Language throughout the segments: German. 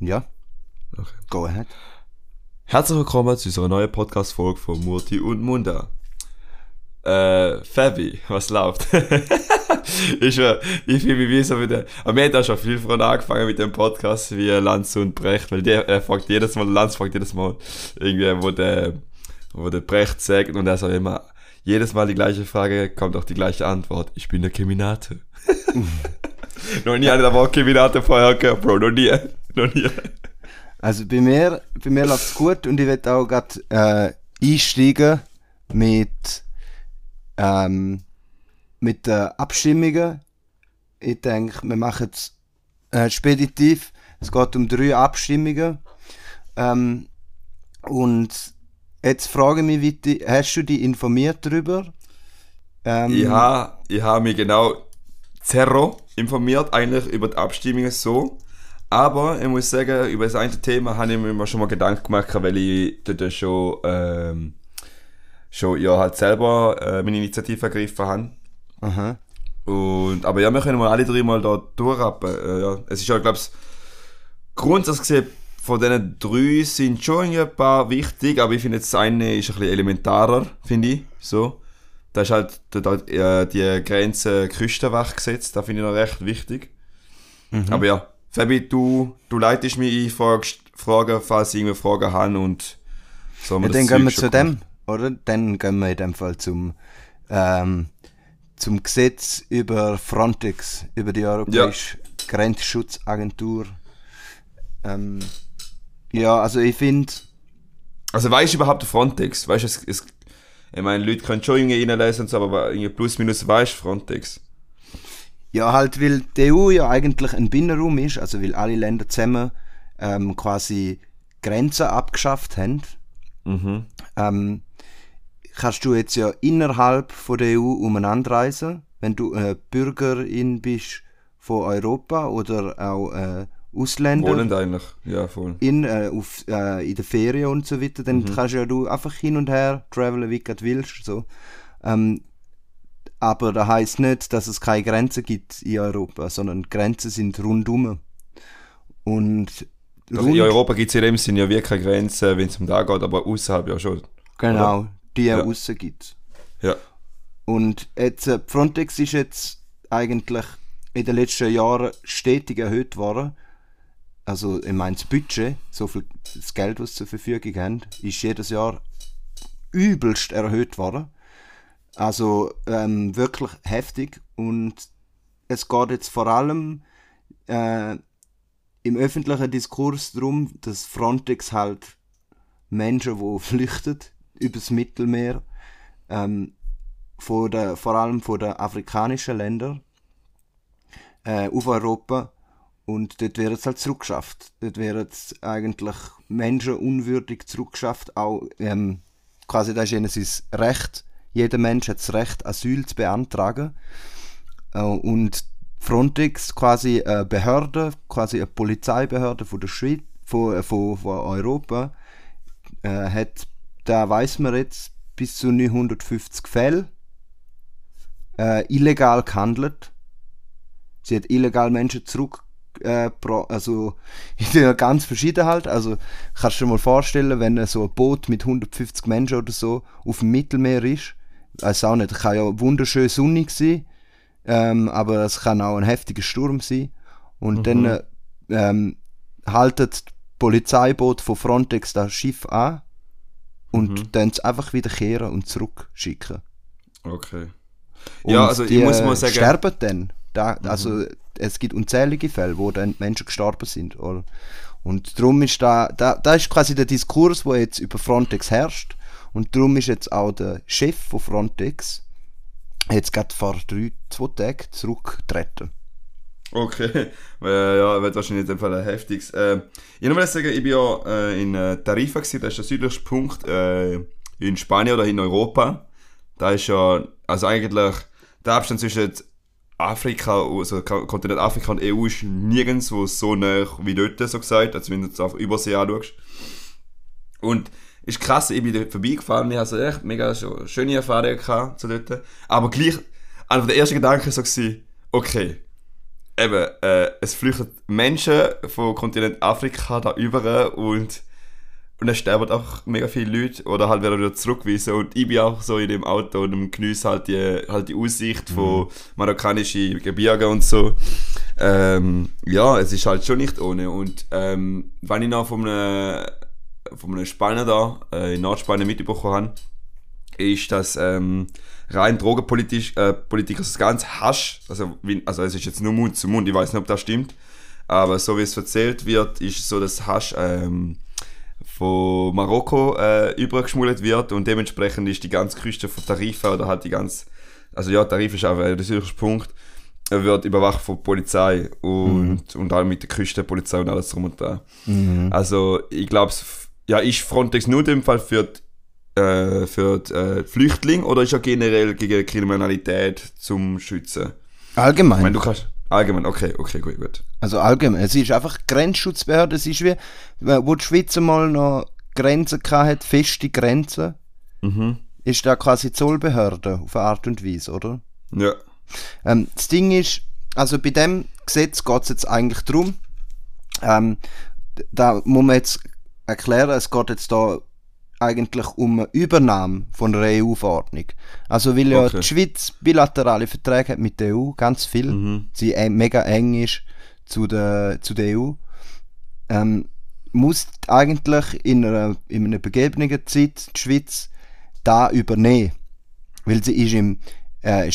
Ja. Okay. Go ahead. Herzlich willkommen zu unserer neuen Podcast-Folge von Murti und Munda. Äh, Fabi, was läuft? ich, äh, ich fühle mich wie so wieder. Aber wir haben da schon viel früher angefangen mit dem Podcast wie Lanz und Brecht, weil der er fragt jedes Mal, Lanz fragt jedes Mal, irgendwie, wo der, wo der Brecht sagt und er sagt immer, jedes Mal die gleiche Frage, kommt auch die gleiche Antwort. Ich bin der Keminate. noch nie ich das Wort Keminate vorher gehört, Bro, noch nie. Noch nie. Also bei mir, bei mir läuft's gut und ich werde auch gerade äh, einsteigen mit, ähm, mit den Abstimmungen. Ich denke, wir machen es äh, speditiv. Es geht um drei Abstimmungen. Ähm, und jetzt frage ich mich, die, hast du dich informiert darüber? Ähm, Ich habe ich ha mich genau zerro informiert, eigentlich über die Abstimmungen so. Aber ich muss sagen, über das eine Thema habe ich mir schon mal Gedanken gemacht, weil ich dort schon, ähm, schon ja, halt selber äh, meine Initiative ergriffen habe. Aha. Und, aber ja, wir können mal alle drei mal da durchrappen. Äh, ja. Es ist ja, glaube ich, grundsätzlich gesehen, von diesen drei sind schon ein paar wichtig, aber ich finde jetzt das eine ist ein bisschen elementarer, finde ich. So. Da ist halt da, da, äh, die Grenze Küstenwache gesetzt, da finde ich noch recht wichtig. Aber ja, Fabi, du, du leitest mich ein, fragst Fragen, falls ich irgendwelche Fragen habe und so Ja, dann gehen wir zu schon dem, oder? Dann gehen wir in dem Fall zum, ähm, zum Gesetz über Frontex, über die Europäische Grenzschutzagentur. Ähm, ja, also ich finde, Also weißt du überhaupt Frontex? Weißt du, es, es, ich meine, Leute können schon irgendwie reinlesen aber irgendwie plus minus weißt du Frontex. Ja halt, weil die EU ja eigentlich ein Binnenraum ist, also weil alle Länder zusammen ähm, quasi Grenzen abgeschafft haben, Mhm. ähm, kannst du jetzt ja innerhalb von der EU umeinander reisen, wenn du äh, Bürgerin bist von Europa oder auch äh, Ausländer Wohnend eigentlich, ja voll. in, äh, auf, äh, in der Ferien und so weiter, dann kannst ja du einfach hin und her travelen, wie du willst. So. Ähm, aber das heißt nicht, dass es keine Grenzen gibt in Europa, sondern Grenzen sind rundum. Und Also in Europa gibt es in dem Sinne ja wirklich keine Grenzen, wenn es um da geht, aber außerhalb ja schon. genau, die Ja. aussen gibt Ja. Und jetzt, äh, Frontex ist jetzt eigentlich in den letzten Jahren stetig erhöht worden. Also, ich meine, das Budget, so viel das Geld, was sie zur Verfügung haben, ist jedes Jahr übelst erhöht worden. Also, ähm, wirklich heftig. Und es geht jetzt vor allem äh, im öffentlichen Diskurs darum, dass Frontex halt Menschen, die flüchten übers Mittelmeer, ähm, von der, vor allem von den afrikanischen Ländern äh, auf Europa und dort wird es halt zurückgeschafft. Dort wird es eigentlich menschenunwürdig zurückgeschafft, auch ähm, quasi das ist ihnen sein Recht. Jeder Mensch hat das Recht, Asyl zu beantragen. Äh, und Frontex, quasi eine Behörde, quasi eine Polizeibehörde von der Schweiz, von, äh, von, von Europa, äh, hat, da weiß man jetzt, bis zu 950 Fälle äh, illegal gehandelt. Sie hat illegal Menschen zurück, äh, also ganz verschieden halt. Also kannst du dir mal vorstellen, wenn so ein Boot mit 150 Menschen oder so auf dem Mittelmeer ist, weiß auch nicht, kann ja wunderschön sonnig sein, ähm, aber es kann auch ein heftiger Sturm sein. Und dann äh, ähm, haltet das Polizeiboot von Frontex das Schiff an und dann es einfach wieder kehren und zurückschicken. Okay. Und Ja, also ich die, muss mal äh, sagen- sterben dann. Da, Also es gibt unzählige Fälle, wo dann Menschen gestorben sind. Oder? Und darum ist da, da, da ist quasi der Diskurs, wo jetzt über Frontex herrscht. Und darum ist jetzt auch der Chef von Frontex jetzt gerade vor drei, zwei Tagen zurückgetreten. Okay. Äh, ja, wird wahrscheinlich in dem Fall ein heftiges. Äh, ich muss sagen, ich bin ja äh, in äh, Tarifa gewesen, das ist der südlichste Punkt äh, in Spanien oder in Europa. Da ist ja, also eigentlich, der Abstand zwischen Afrika, also Ko- Kontinent Afrika und EU ist nirgendwo so nah wie dort, so gesagt, als wenn du jetzt auf Übersee anschaust. Und ist krass, ich bin dort vorbeigefahren, wir hatten echt mega so schöne Erfahrungen gehabt zu dort. Aber gleich, einer der ersten Gedanken so gewesen, okay, eben, äh, es flüchten Menschen vom Kontinent Afrika da über und und dann sterben auch mega viele Leute oder halt werden wieder zurückgewiesen und ich bin auch so in dem Auto und genieße halt die, halt die Aussicht von marokkanischen Gebirgen und so. Ähm, ja, es ist halt schon nicht ohne und ähm, wenn ich noch von einem, von einem Spanier da äh, in Nordspanien mitbekommen habe, ist das ähm, rein drogenpolitisch, äh, Politik, also das ganze Hasch, also, also es ist jetzt nur Mund zu Mund, ich weiß nicht, ob das stimmt, aber so wie es erzählt wird, ist es so, dass Hasch ähm, von Marokko äh, übergeschmuggelt wird und dementsprechend ist die ganze Küste von Tarifa oder halt die ganze, also ja, Tarif ist auch der südlichste Punkt, er wird überwacht von der Polizei und, und auch mit der Küstenpolizei und alles drum und dran. Also ich glaube, ja, ist Frontex nur in dem Fall für die, äh, für die, äh, Flüchtlinge oder ist er generell gegen Kriminalität zum Schützen? Allgemein. Ich meine, du kannst allgemein, okay, okay, gut, gut. Also allgemein. Es ist einfach Grenzschutzbehörde. Es ist wie, wo die Schweiz mal noch Grenzen hatte, feste Grenzen, Mhm. ist da quasi Zollbehörde auf eine Art und Weise, oder? Ja. Ähm, das Ding ist, also bei dem Gesetz geht es jetzt eigentlich darum, ähm, da muss man jetzt erklären, es geht jetzt da eigentlich um eine Übernahme von der EU-Verordnung. Also weil ja Okay. die Schweiz bilaterale Verträge hat mit der EU, ganz viel, Mhm. sie eng- mega eng ist zu der, zu der EU, ähm, muss eigentlich in einer, in einer begebenen Zeit die Schweiz da übernehmen. Weil sie ist im äh,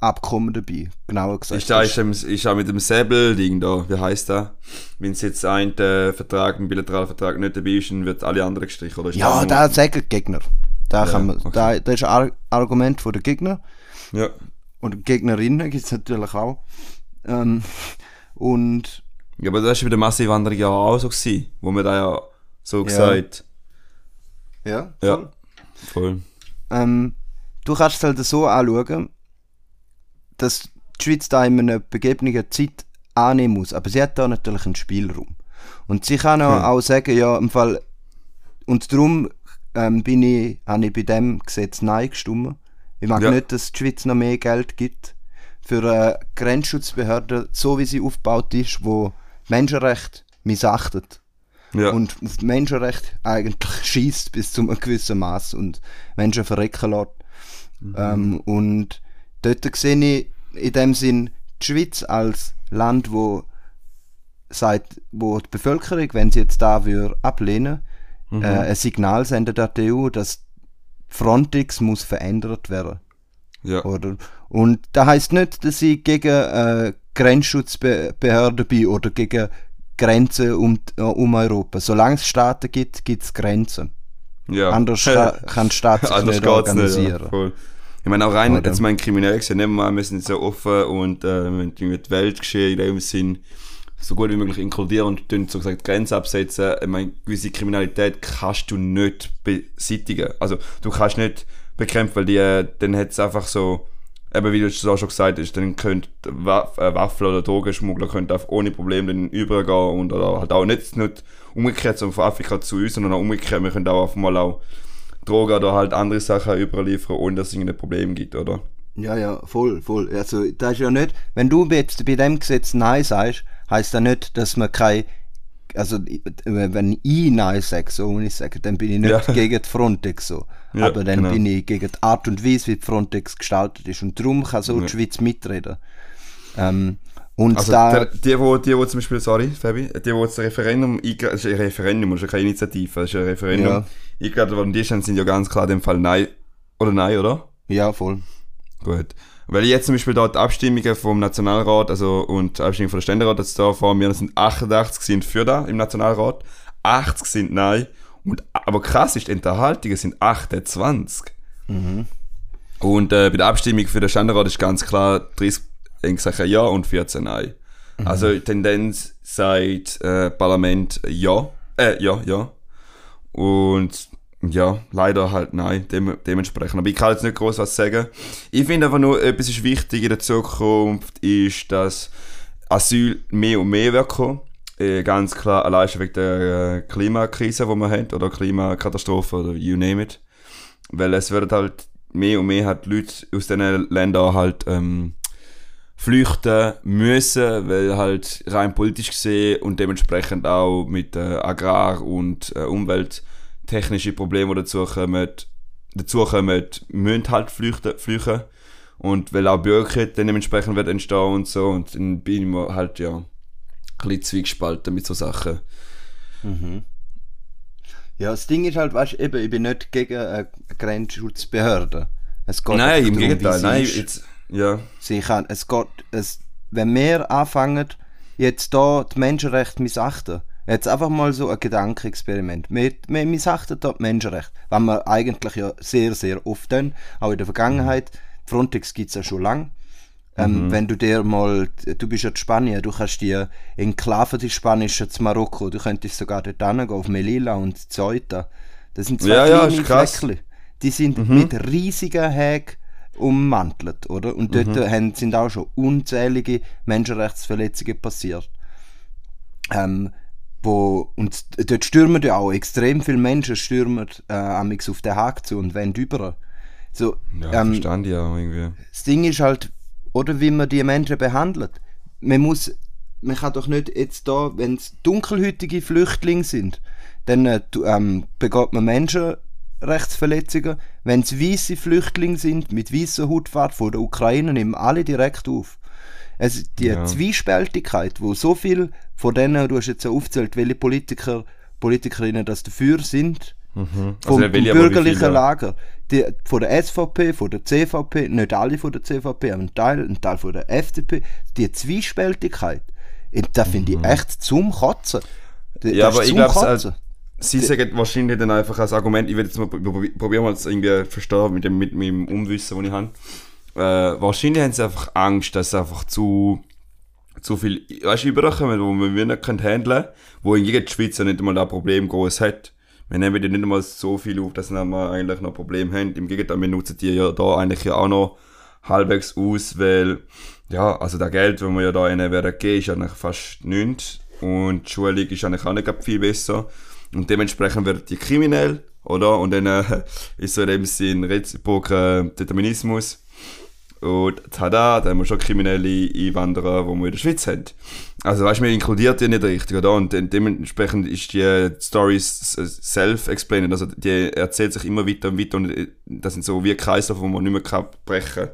Schengen-Abkommen dabei, genauer gesagt. Ist da ist, dem- ist auch mit dem Säbel-Ding da, wie heißt das? Wenn es jetzt ein äh, Vertrag, ein bilateraler Vertrag nicht dabei ist, dann wird alle anderen gestrichen, oder? Ist ja, nur- da sagen die Gegner. Da Ja, kann man, okay. da, das ist ein Ar Argument von den Gegner. Ja. Und Gegnerinnen gibt es natürlich auch. Ähm, und ja, aber das war bei der Massenwanderung ja auch so gewesen, wo man da ja so gesagt, ja, ja, voll. Ähm, du kannst es halt so anschauen, dass die Schweiz da in einer begebenen Zeit annehmen muss. Aber sie hat da natürlich einen Spielraum. Und sie kann auch, Hm. auch sagen, ja, im Fall, und darum ähm, bin ich, habe ich bei dem Gesetz Nein gestimmt. Ich mag Ja. nicht, dass die Schweiz noch mehr Geld gibt für eine Grenzschutzbehörde, so wie sie aufgebaut ist, wo Menschenrechte missachtet Ja. und auf Menschenrecht eigentlich schießt bis zu einem gewissen Maß und Menschen verrecken lässt. Ähm, und dort sehe ich in dem Sinn die Schweiz als Land, wo sagt, wo die Bevölkerung, wenn sie jetzt da würde ablehnen, äh, ein Signal sendet an die EU, dass Frontex muss verändert werden. ja. Oder? Und das heißt nicht, dass ich gegen äh, Grenzschutzbehörden bin oder gegen Grenzen um, äh, um Europa. Solange es Staaten gibt, gibt es Grenzen. ja. Anders ka- kann Staat sich Anders nicht organisieren. ja, voll. Ich meine, auch rein, Oder? jetzt mein kriminell gesehen, nehmen wir mal, wir sind so offen und äh, irgendwie die Weltgeschehen in dem Sinn so gut wie möglich inkludieren und tun so gesagt Grenzen absetzen. Ich meine, gewisse Kriminalität kannst du nicht beseitigen. Also du kannst nicht bekämpfen, weil die, äh, dann hat es einfach so, eben wie du es auch schon gesagt hast, dann könnte Waff, äh, Waffen oder Drogenschmuggler könnte einfach ohne Probleme dann übergehen und oder halt auch nicht, nicht umgekehrt so von Afrika zu uns, sondern auch umgekehrt, wir können auch auf einmal auch Drogen oder halt andere Sachen überliefern, ohne dass es irgendein Problem gibt, oder? Ja, ja, voll, voll. Also, das ist ja nicht, wenn du jetzt bei dem Gesetz Nein sagst, heißt das nicht, dass man kein, also, wenn ich Nein sage, so ich sagen, dann bin ich nicht Ja. gegen Frontex so. Ja, Aber dann genau. bin ich gegen die Art und Weise, wie Frontex gestaltet ist. Und darum kann so Ja. die Schweiz mitreden. Ähm, und Also da, der, die, wo, die, wo zum Beispiel, sorry, Fabi, die, wo das Referendum das ist ein Referendum, das ist ja keine Initiative, das ist ein Referendum, Eingeladen worden, die sind ja ganz klar in dem Fall Nein, oder Nein, oder? ja, voll. Gut. Weil jetzt zum Beispiel dort Abstimmungen vom Nationalrat, also, und die Abstimmung von der Ständerat, jetzt da vor mir, das sind 88 sind für da im Nationalrat, 80 sind Nein, und, aber krass ist, die Enthaltungen sind 28. Und äh, bei der Abstimmung für den Ständerat ist ganz klar 30 haben gesagt Ja und 14 Nein. Also die Tendenz sagt äh, Parlament Ja, äh, ja, ja. Und ja, leider halt nein, dem, dementsprechend. Aber ich kann jetzt nicht groß was sagen. Ich finde einfach nur, etwas ist wichtig in der Zukunft, ist, dass Asyl mehr und mehr wird kommen. Äh, ganz klar, allein schon wegen der äh, Klimakrise, die wir haben, oder Klimakatastrophe, oder you name it. Weil es werden halt mehr und mehr halt Leute aus diesen Ländern halt ähm, flüchten müssen, weil halt rein politisch gesehen und dementsprechend auch mit äh, Agrar- und äh, umwelttechnischen Problemen, die dazu kommen, dazu kommen, müssen halt flüchten, flüchten. Und weil auch Bürgerkrieg dann dementsprechend wird entstehen und so. Und dann bin ich mir halt, ja, ein bisschen zwiegespalten mit so Sachen. Ja, das Ding ist halt, weißt du, eben, ich bin nicht gegen eine Grenzschutzbehörde. Es geht Nein, im Gegenteil. Nein, jetzt, ja. Sie kann, es geht, es, wenn wir anfangen, jetzt da die Menschenrechte missachten, jetzt einfach mal so ein Gedankenexperiment. Wir, wir missachten da die Menschenrechte, was wir eigentlich ja sehr, sehr oft tun, auch in der Vergangenheit. Frontex gibt es ja schon lange. Ähm, Wenn du dir mal, du bist ja in Spanien, du kannst die Enklave, die spanische zu Marokko, du könntest sogar dort hingehen, auf Melilla und Ceuta. Das sind zwei Ja, ja, kleine krass. Fleckchen. Die sind mit riesigen Hägen ummantelt, oder? Und dort haben, sind auch schon unzählige Menschenrechtsverletzungen passiert. Ähm, wo, und dort stürmen ja auch extrem viele Menschen stürmen äh, auf den Haag zu und wollen über. So, Ja, ähm, verstand ich auch irgendwie. das Ding ist halt, oder wie man die Menschen behandelt. Man muss, man kann doch nicht jetzt da, wenn es dunkelhütige Flüchtlinge sind, dann äh, ähm, begeht man Menschenrechtsverletzungen. Wenn es weiße Flüchtlinge sind, mit weißer Hautfarbe von der Ukraine, nehmen alle direkt auf. Es, die Ja. Zwiespältigkeit, wo so viel von denen, du hast jetzt ja aufgezählt, welche Politiker, Politikerinnen das dafür sind, Mhm. vom, nicht vom wie bürgerlichen. Lager. Die, von der SVP, von der CVP, nicht alle von der CVP, aber ein Teil, ein Teil von der FDP, die Zwiespältigkeit, das finde ich echt zum Kotzen. Mhm. Ja, das aber ist ich glaube, Kotzen. Sie sagen wahrscheinlich dann einfach als Argument, ich will jetzt mal prob- probieren mal irgendwie verstehen mit dem mit meinem Unwissen, das ich habe. Äh, wahrscheinlich haben sie einfach Angst, dass sie einfach zu zu viel, weißt du, überkommen, wo wir nicht können handeln, wo hingegen die Schweiz ja nicht einmal ein Problem groß hat. Wir nehmen die nicht einmal so viel auf, dass wir eigentlich noch Probleme haben. Im Gegenteil, wir nutzen die ja da eigentlich ja auch noch halbwegs aus, weil, ja, also das Geld, das wir ja da ihnen werden geben, ist eigentlich fast nichts. Und die Schulung ist eigentlich auch nicht viel besser. Und dementsprechend werden die kriminell, oder? Und dann äh, ist so in dem Sinn reziproker Determinismus. Und tada, da haben wir schon kriminelle Einwanderer, die wir in der Schweiz haben. Also weißt du, wir inkludiert die nicht richtig, oder? Und de dementsprechend ist die Story s- self-explained. Also die erzählt sich immer weiter und weiter und äh, das sind so wie Kreislauf, wo man nicht mehr kann brechen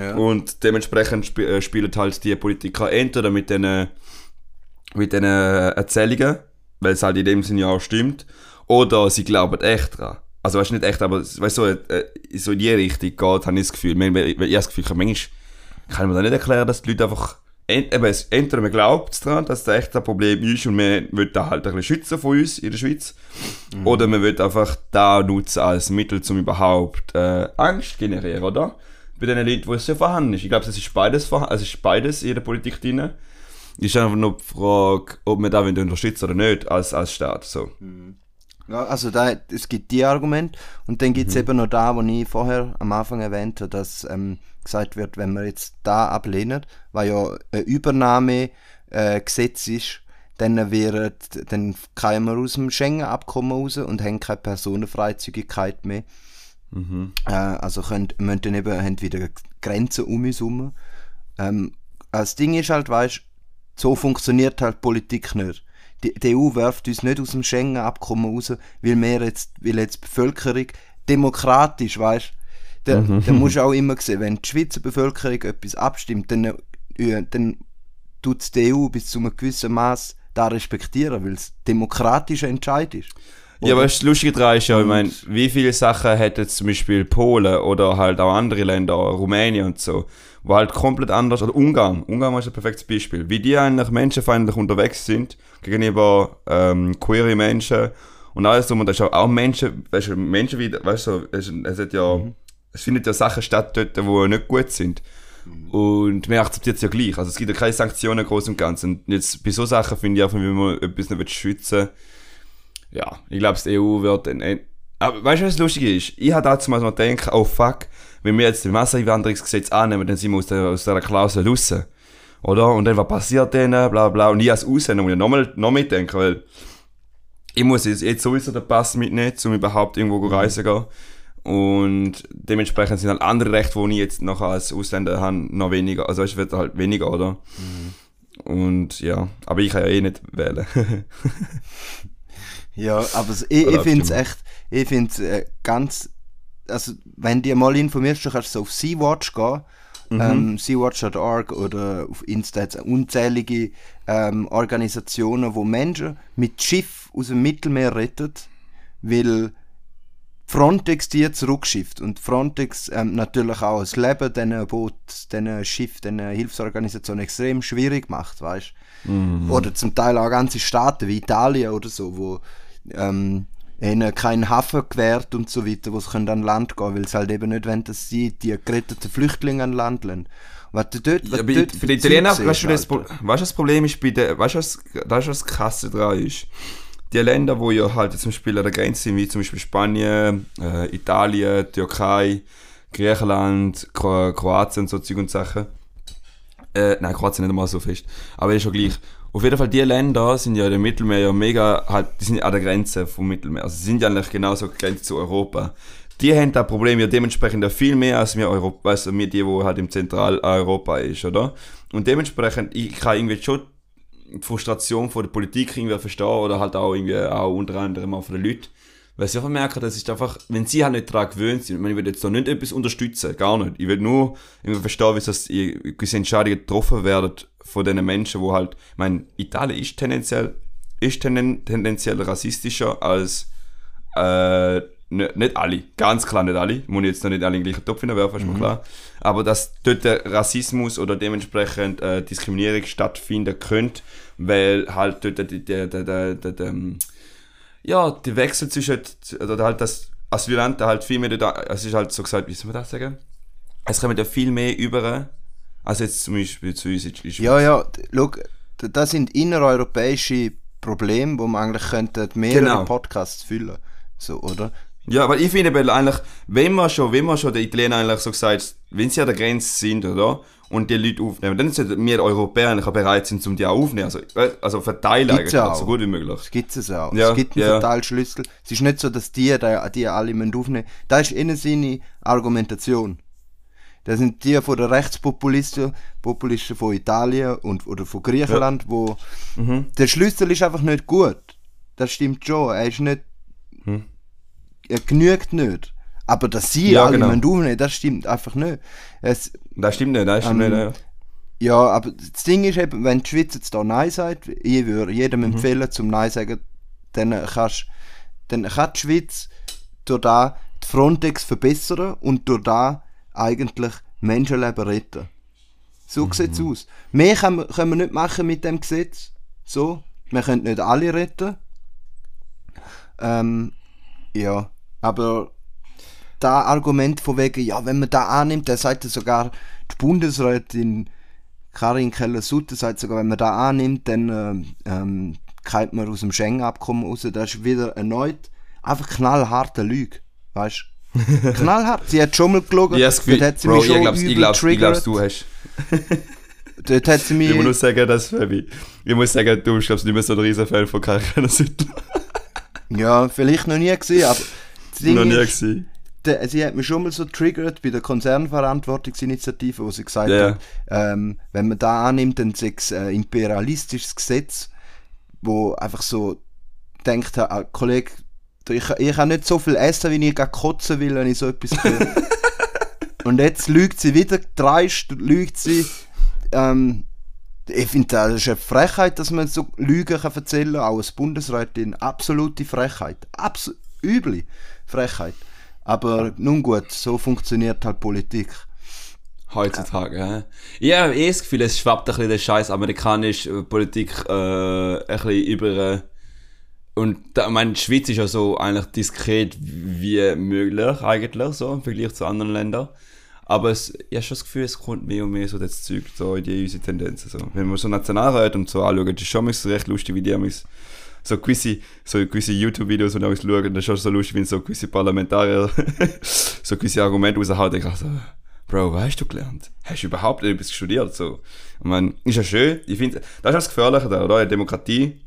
Ja. Und dementsprechend sp äh, spielen halt die Politiker entweder mit den mit den Erzählungen, weil es halt in dem Sinne auch stimmt, oder sie glauben echt dran. Also weißt du nicht echt, aber weißt so, äh, so in die Richtung geht, habe ich das Gefühl. Weil, weil ich habe das Gefühl, manchmal kann ich mir da nicht erklären, dass die Leute einfach ent, eben, es- entweder man glaubt daran, dass das echt ein Problem ist und man will da halt ein bisschen schützen von uns in der Schweiz, oder man will einfach da nutzen als Mittel, um überhaupt äh, Angst generieren, oder? Bei den Leuten, wo es ja vorhanden ist. Ich glaube, es ist beides vorhanden, also es ist beides in der Politik drin. Ist einfach nur die Frage, ob man da wollen unterstützen oder nicht als, als Staat. So. Ja, also da, es gibt die Argumente und dann Mhm. gibt es eben noch da, wo ich vorher am Anfang erwähnt habe, dass ähm, gesagt wird, wenn wir jetzt da ablehnen, weil ja ein Übernahmegesetz äh, Gesetz ist, dann, wird, dann kommen wir aus dem Schengen-Abkommen raus und haben keine Personenfreizügigkeit mehr. Mhm. Äh, also können, müssen dann eben, haben wieder Grenzen um uns herum. Ähm, das Ding ist halt, weißt so funktioniert halt Politik nicht. Die, die EU wirft uns nicht aus dem Schengen-Abkommen raus, weil wir jetzt, weil jetzt die Bevölkerung demokratisch, weißt da, da musst du auch immer sehen, wenn die Schweizer Bevölkerung etwas abstimmt, dann, äh, dann tut die EU bis zu einem gewissen Maß da respektieren, weil es demokratischer Entscheid ist. Ja, aber das Lustige daran ist ja, ich meine, wie viele Sachen hat jetzt zum Beispiel Polen oder halt auch andere Länder, Rumänien und so, wo halt komplett anders, oder Ungarn, Ungarn ist ein perfektes Beispiel, wie die eigentlich menschenfeindlich unterwegs sind gegenüber ähm, queere Menschen und alles drum und das ist auch, auch Menschen, weißt du, Menschen wie, weißt du, es, es hat ja, es findet ja Sachen statt dort, die nicht gut sind. Und man akzeptiert es ja gleich. Also es gibt ja keine Sanktionen groß und ganz. Und jetzt bei so Sachen finde ich einfach, wenn man etwas nicht schützen will, ja, ich glaube, die EU wird ein, ein aber weißt du, was lustig ist? Ich habe dazu mal gedacht, oh fuck, wenn wir jetzt das Masseneinwanderungsgesetz annehmen, dann sind wir aus der, aus der Klausel raus. Oder? Und dann, was passiert denn? Bla bla. Und ich als Ausländer muss ich noch, mal, noch mitdenken, weil ich muss jetzt, jetzt sowieso den Pass mitnehmen, um überhaupt irgendwo reisen zu gehen. Und dementsprechend sind halt andere Rechte, die ich jetzt noch als Ausländer habe, noch weniger. Also es wird halt weniger, oder? Und ja, aber ich kann ja eh nicht wählen. Ja, aber ich, ich finde es echt, ich finde es äh, ganz, also wenn du mal informierst, du kannst so auf Sea-Watch gehen, Mhm. ähm, seawatch.org oder auf Insta hat es unzählige ähm, Organisationen, wo Menschen mit Schiff aus dem Mittelmeer retten, weil Frontex die zurückschifft. Und Frontex ähm, natürlich auch das Leben diesen Boot, diesen Schiff, diesen Hilfsorganisationen extrem schwierig macht, weißt? Oder zum Teil auch ganze Staaten wie Italien oder so, wo ähm, ihnen keinen Hafen gewährt und so weiter, wo sie können an Land gehen, weil sie halt eben nicht wollen, dass sie die geretteten Flüchtlinge an Land lassen. Was du dort, was Ja, dort für die Italiener, weißt du, das, weißt, du, das Problem ist bei der, weißt du, was, du, was krasse dran ist? Die Länder, wo ja halt zum Beispiel an der Grenze sind, wie zum Beispiel Spanien, äh, Italien, Türkei, Griechenland, Kro Kroatien, so Zeug und Sachen. Äh, nein, Kroatien nicht einmal so fest. Aber ist schon gleich. Auf jeden Fall, die Länder sind ja im Mittelmeer ja mega, halt, die sind an der Grenze vom Mittelmeer. Also, sie sind ja eigentlich genauso Grenze zu Europa. Die haben das Problem ja dementsprechend ja viel mehr als wir Europa, also wir die, wo halt im Zentraleuropa ist, oder? Und dementsprechend, ich kann irgendwie schon die Frustration von der Politik irgendwie verstehen oder halt auch irgendwie auch unter anderem auch von den Leuten. Weil sie einfach merken, das ist einfach, wenn sie halt nicht daran gewöhnt sind, ich meine, ich will jetzt da nicht etwas unterstützen, gar nicht. Ich will nur irgendwie verstehen, wie das gewisse Entscheidungen getroffen werden von den Menschen, wo halt, ich meine, Italien ist tendenziell, ist tenden, tendenziell rassistischer als, äh, nicht, nicht alle, ganz klar nicht alle, muss ich jetzt noch nicht alle in den gleichen Topf hineinwerfen, ist mir klar. Aber dass dort der Rassismus oder dementsprechend äh, Diskriminierung stattfinden könnte, weil halt dort der, der, der, der, der, der, ja, der Wechsel zwischen, oder halt das Asylanten halt viel mehr, es ist halt so gesagt, wie soll man das sagen? Es kommen ja viel mehr über, als jetzt zum Beispiel zu uns in die Schweiz. Ja, ja, schau, das sind innereuropäische Probleme, wo man eigentlich könnte mehrere Genau. Podcasts füllen. So, oder? Ja, aber ich finde eigentlich, wenn man schon, wenn man schon den Italienern eigentlich so gesagt, wenn sie an der Grenze sind, oder? Und die Leute aufnehmen, dann sind wir Europäer eigentlich auch bereit sind, um die auch aufzunehmen. Also, also verteilen Gibt's eigentlich, ja so auch. gut wie möglich. Das gibt es auch. Ja, es gibt einen ja. Verteilschlüssel. Es ist nicht so, dass die, die, die alle müssen aufnehmen müssen. Das ist ihnen seine Argumentation. Das sind die von den Rechtspopulisten Populisten von Italien und, oder von Griechenland, wo Mhm. der Schlüssel ist einfach nicht gut. Das stimmt schon. Er ist nicht. Hm. Er genügt nicht. Aber dass sie Ja, alle genau. aufnehmen, das stimmt einfach nicht. Es, Das stimmt nicht, das stimmt Ähm, nicht, ja. ja, aber das Ding ist eben, wenn die Schweiz jetzt da Nein sagt, ich würde jedem empfehlen, zum Nein sagen, dann, kannst, dann kann die Schweiz durch da die Frontex verbessern und durch da eigentlich Menschenleben retten. So sieht es aus. Mehr können, wir- können wir nicht machen mit dem Gesetz. So. Wir können nicht alle retten. Ähm, ja, aber da Argument von wegen, ja, wenn man da annimmt, der sagt sogar, die Bundesrätin Karin Keller-Sutter sagt sogar, wenn man da annimmt, dann ähm, ähm, kommt man aus dem Schengen-Abkommen raus. Das ist wieder erneut einfach knallharte Lüge. Weißt du? Knallhart. Sie hat schon mal gelogen. Ich das Gefühl, dort hat sie Bro, mich ich schon glaub's, ich übel glaub's, ich glaub's, du hast. Dort hat sie mich... Ich muss sagen, dass Fabi. Ich muss sagen, du bist glaubst nicht mehr so ein riesen Fan von Karin Südler. Ja, vielleicht noch nie gesehen, aber das Noch nie ist, gesehen. sie hat mich schon mal so triggert bei der Konzernverantwortungsinitiative, wo sie gesagt Ja. hat, ähm, wenn man da annimmt, dann sei es ein imperialistisches Gesetz, wo einfach so denkt, ah, Kollege, ich, ich kann nicht so viel essen, wie ich kotzen will, wenn ich so etwas höre. Und jetzt lügt sie wieder, dreist lügt sie. Ähm, ich finde, das ist eine Frechheit, dass man so Lügen kann erzählen kann, auch als Bundesrätin. Absolute Frechheit. Abs üble Frechheit. Aber nun gut, so funktioniert halt Politik. Heutzutage, ja. Ich habe eh das Gefühl, es schwappt ein bisschen der scheiß amerikanische Politik äh, ein bisschen über. Und da, die Schweiz ist ja so eigentlich diskret wie möglich, eigentlich, so im Vergleich zu anderen Ländern. Aber es, ich habe schon das Gefühl, es kommt mehr und mehr so das Zeug, so in die unsere Tendenzen. So. Wenn wir so Nationalrat und so anschauen, das ist schon so recht lustig, wie die haben so gewisse, so gewisse YouTube-Videos und alles schauen, das ist schon so lustig, wenn so gewisse Parlamentarier so gewisse Argumente raushauen, denke ich so, Bro, was hast du gelernt? Hast du überhaupt etwas studiert? So. Ich meine, ist ja schön, ich finde, das ist das Gefährliche da, oder? Demokratie,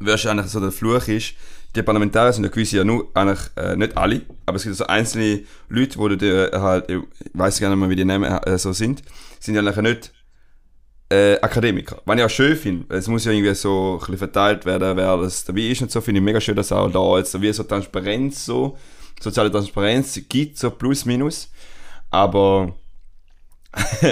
eigentlich so der Fluch ist, die Parlamentarier sind ja gewisse ja nur, eigentlich, äh, nicht alle, aber es gibt so einzelne Leute, wo du dir halt, ich weiß gar nicht mehr, wie die Namen äh, so sind, sind ja eigentlich nicht äh, Akademiker. Was ich auch schön finde, es muss ja irgendwie so ein bisschen verteilt werden, wer das dabei ist und so, finde ich mega schön, dass auch da jetzt wie so Transparenz so, soziale Transparenz gibt, so plus minus, aber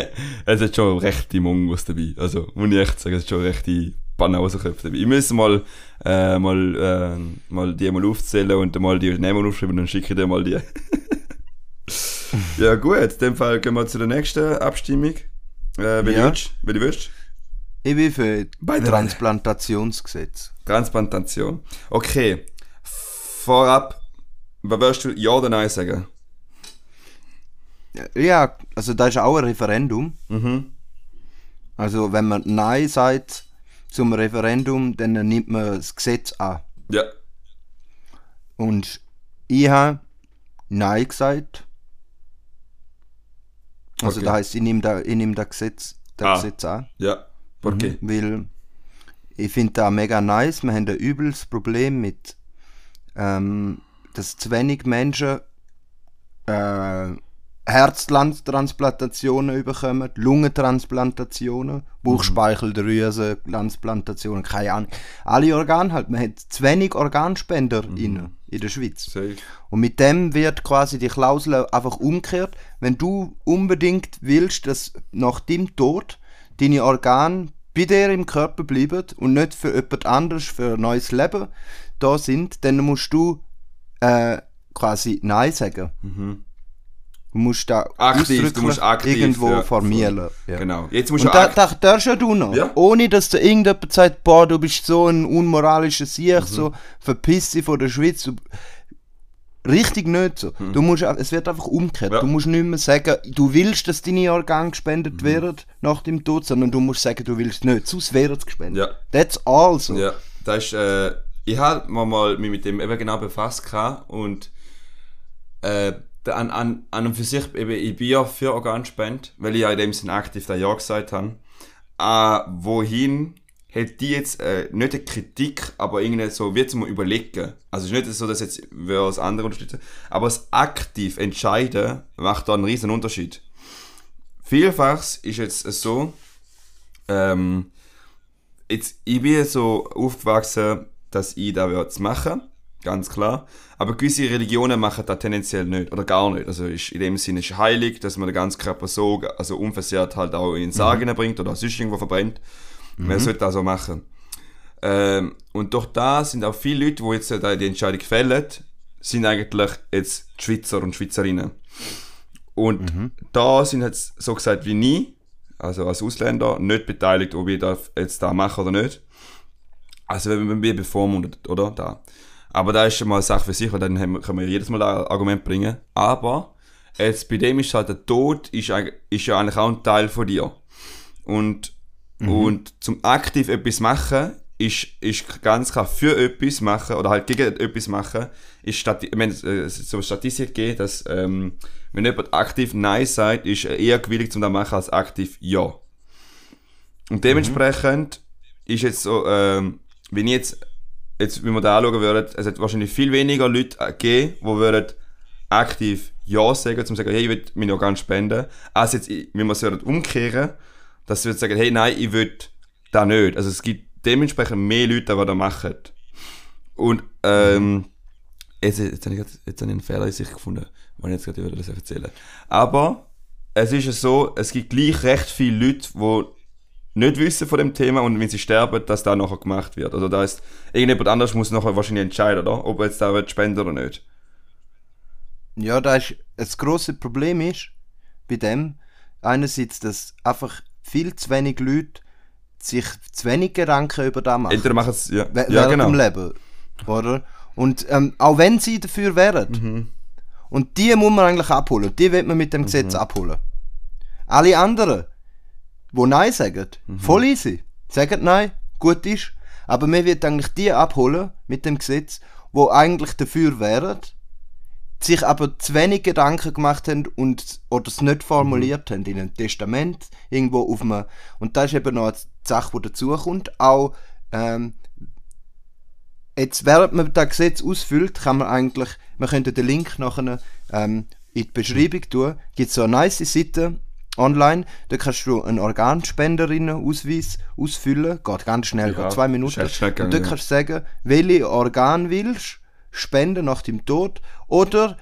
es hat schon rechte Mongos dabei, also muss ich echt sagen, es hat schon rechte Banausenköpfe dabei. Ich muss mal, äh, mal, äh, mal die mal aufzählen und dann mal die Namen aufschreiben und dann schicke ich dir mal die. ja gut, in dem Fall gehen wir zu der nächsten Abstimmung. Äh, wenn Ja. du willst. Wenn du willst. Ich bin für Beide. Transplantationsgesetz. Transplantation. Okay. Vorab, was wirst du Ja oder Nein sagen? Ja, also da ist auch ein Referendum. Mhm. Also wenn man Nein sagt zum Referendum, dann nimmt man das Gesetz an. Ja. Und ich habe Nein gesagt. Also Okay. das heisst, ich nehme da, ich nehme das Gesetz, das Ah. Gesetz an. Ja. Okay. Weil ich finde das mega nice. Wir haben ein übles Problem mit, ähm, dass zu wenig Menschen äh, Herztransplantationen bekommen, Lungentransplantationen, Bauchspeicheldrüsen, Transplantationen, keine Ahnung. Alle Organe halt. Man hat zu wenig Organspender in, in der Schweiz. Safe. Und mit dem wird quasi die Klausel einfach umgekehrt. Wenn du unbedingt willst, dass nach dem Tod deine Organe bei dir im Körper bleiben und nicht für jemand anderes, für ein neues Leben da sind, dann musst du äh, quasi Nein sagen. Du musst da Aktiv, du musst aktiv, irgendwo ja, formieren. Ja. Genau. Jetzt musst Und du da, da darfst du noch. Ja. Ohne dass da irgendjemand sagt, boah, du bist so ein unmoralischer Sieg, Mhm. so verpiss dich von der Schweiz. Du, richtig nicht so. Du musst, es wird einfach umgekehrt. Mhm. Ja. Du musst nicht mehr sagen, du willst, dass deine Organe gespendet werden nach dem Tod, sondern du musst sagen, du willst nicht, sonst werden sie gespendet. Ja. That's all so. Ja, das ist, äh, ich habe mir mal mich mit dem eben genau befasst und äh, an, an, an und für sich, eben, ich bin ja für Organspende, weil ich ja in dem Sinn aktiv da Ja gesagt habe. Äh, wohin hätte die jetzt äh, nicht eine Kritik, aber irgendwie so, wird mal überlegen. Also es ist nicht so, dass jetzt wir das andere unterstützen, aber das aktiv entscheiden macht da einen riesen Unterschied. Vielfach ist jetzt so, ähm, jetzt, ich bin so aufgewachsen, dass ich das würde machen, ganz klar. Aber gewisse Religionen machen das tendenziell nicht oder gar nicht. Also ist in dem Sinne ist heilig, dass man den ganzen Körper so, also unversehrt halt auch in den Sarg bringt oder sonst irgendwo verbrennt. Man sollte das so machen. Ähm, und durch das sind auch viele Leute, die jetzt die Entscheidung fällen, sind eigentlich jetzt Schweizer und Schweizerinnen. Und da sind jetzt so gesagt wie nie, also als Ausländer, nicht beteiligt, ob ich das jetzt da mache oder nicht. Also wenn wir bevormundet, oder? Da. Aber da ist schon mal eine Sache für sich, weil dann wir- können wir jedes Mal ein Argument bringen. Aber jetzt bei dem ist halt der Tod ist, ist ja eigentlich auch ein Teil von dir. Und, und zum aktiv etwas machen, ist, ist ganz klar für etwas machen oder halt gegen etwas machen, ist Stati wenn es äh, so eine Statistik geht, dass ähm, wenn jemand aktiv Nein sagt, ist er eher gewillig zum das machen als aktiv Ja. Und dementsprechend ist jetzt so, ähm, wenn ich jetzt, jetzt, wenn wir da anschauen würden, es hat wahrscheinlich viel weniger Leute gegeben, die würden aktiv Ja sagen, zum sagen, hey, ich will meine Organe spenden, als jetzt, wenn wir es würden umkehren, dass sie sagen, hey, nein, ich will da nicht. Also es gibt dementsprechend mehr Leute, die das machen. Und, ähm, jetzt, jetzt, habe ich, jetzt habe ich einen Fehler in sich gefunden, den ich jetzt gerade das erzählen Aber es ist ja so, es gibt gleich recht viele Leute, die nicht wissen von dem Thema und wenn sie sterben, dass da nachher gemacht wird. Also da ist irgendjemand anders muss nachher wahrscheinlich entscheiden, oder? Ob er jetzt da wird spenden oder nicht. Ja, da ist das große Problem ist bei dem einerseits, dass einfach viel zu wenig Leute sich zu wenig Gedanken über das machen. Entweder machen es, ja, Wä- ja genau. Leben. Oder? Und ähm, auch wenn sie dafür wären. Mhm. Und die muss man eigentlich abholen. Die wird man mit dem Gesetz Mhm. abholen. Alle anderen, die Nein sagen, Mhm. voll easy. Sagen Nein, gut ist. Aber man wird eigentlich die abholen mit dem Gesetz, wo eigentlich dafür wären, sich aber zu wenig Gedanken gemacht haben und oder es nicht formuliert haben in einem Testament irgendwo auf einem und da ist eben noch eine Sache, die dazukommt, auch ähm, jetzt, während man das Gesetz ausfüllt, kann man eigentlich, wir könnten den Link nachher ähm, in die Beschreibung tun, gibt so eine nice Seite online, da kannst du einen Organspenderinnenausweis ausfüllen, geht ganz schnell, Ja, geht zwei Minuten. schnell, und da kannst du sagen, welche Organ willst spenden nach dem Tod oder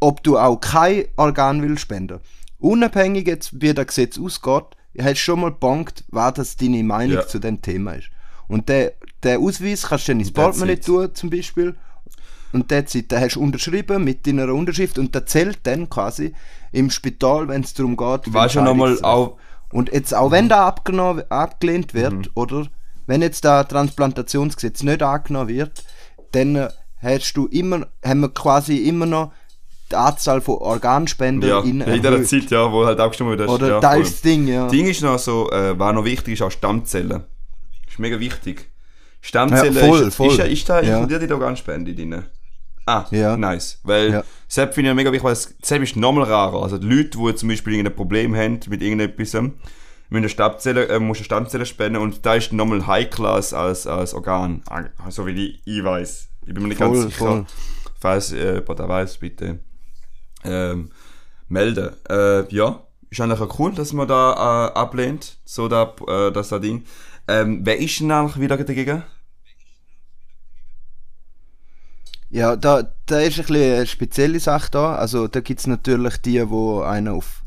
ob du auch kein Organ willst spenden. Unabhängig jetzt, wie das Gesetz ausgeht, hast du schon mal gebankt, was das deine Meinung Ja. zu dem Thema ist. Und der, der Ausweis kannst du dann ins Portemonnaie tun, zum Beispiel. Und der Zeit, den hast du unterschrieben mit deiner Unterschrift und der zählt dann quasi im Spital, wenn es darum geht. Weißt du Entscheidung nochmal auch, Und jetzt auch wenn da abgenommen, abgelehnt wird, Mhm. oder wenn jetzt da Transplantationsgesetz nicht angenommen wird, dann äh, hast du immer, haben wir quasi immer noch die Anzahl von Organspenden ja, in in dieser Zeit, ja, wo halt abgestimmt wird. Oder ja, da voll. ist das Ding, ja. Ding ist noch so, äh, was noch wichtig ist, auch Stammzellen. Ist mega wichtig. Stammzellen Ja, voll, ist, voll. ist, ja- ist da Ja. inkludiert in der Organspende drin. Ah, Ja. nice. Weil Ja. Sepp finde ich mega wichtig, weil Sepp ist nochmal rarer. Also die Leute, die zum Beispiel irgendein Problem haben mit irgendetwas, müssen Stammzelle, äh, muss eine Stammzelle spenden und da ist nochmal High-Class als, als Organ. Ah, So wie ich, ich weiß. Ich bin mir nicht ganz Voll, sicher. voll. Falls äh, jemand da weiß, bitte ähm, melden. Äh, ja, ist eigentlich auch cool, dass man da äh, ablehnt, so da, äh, das da Ding. Ähm, wer ist denn eigentlich wieder dagegen? Ja, da, da ist ein bisschen eine spezielle Sache da. Also da gibt es natürlich die, wo einen auf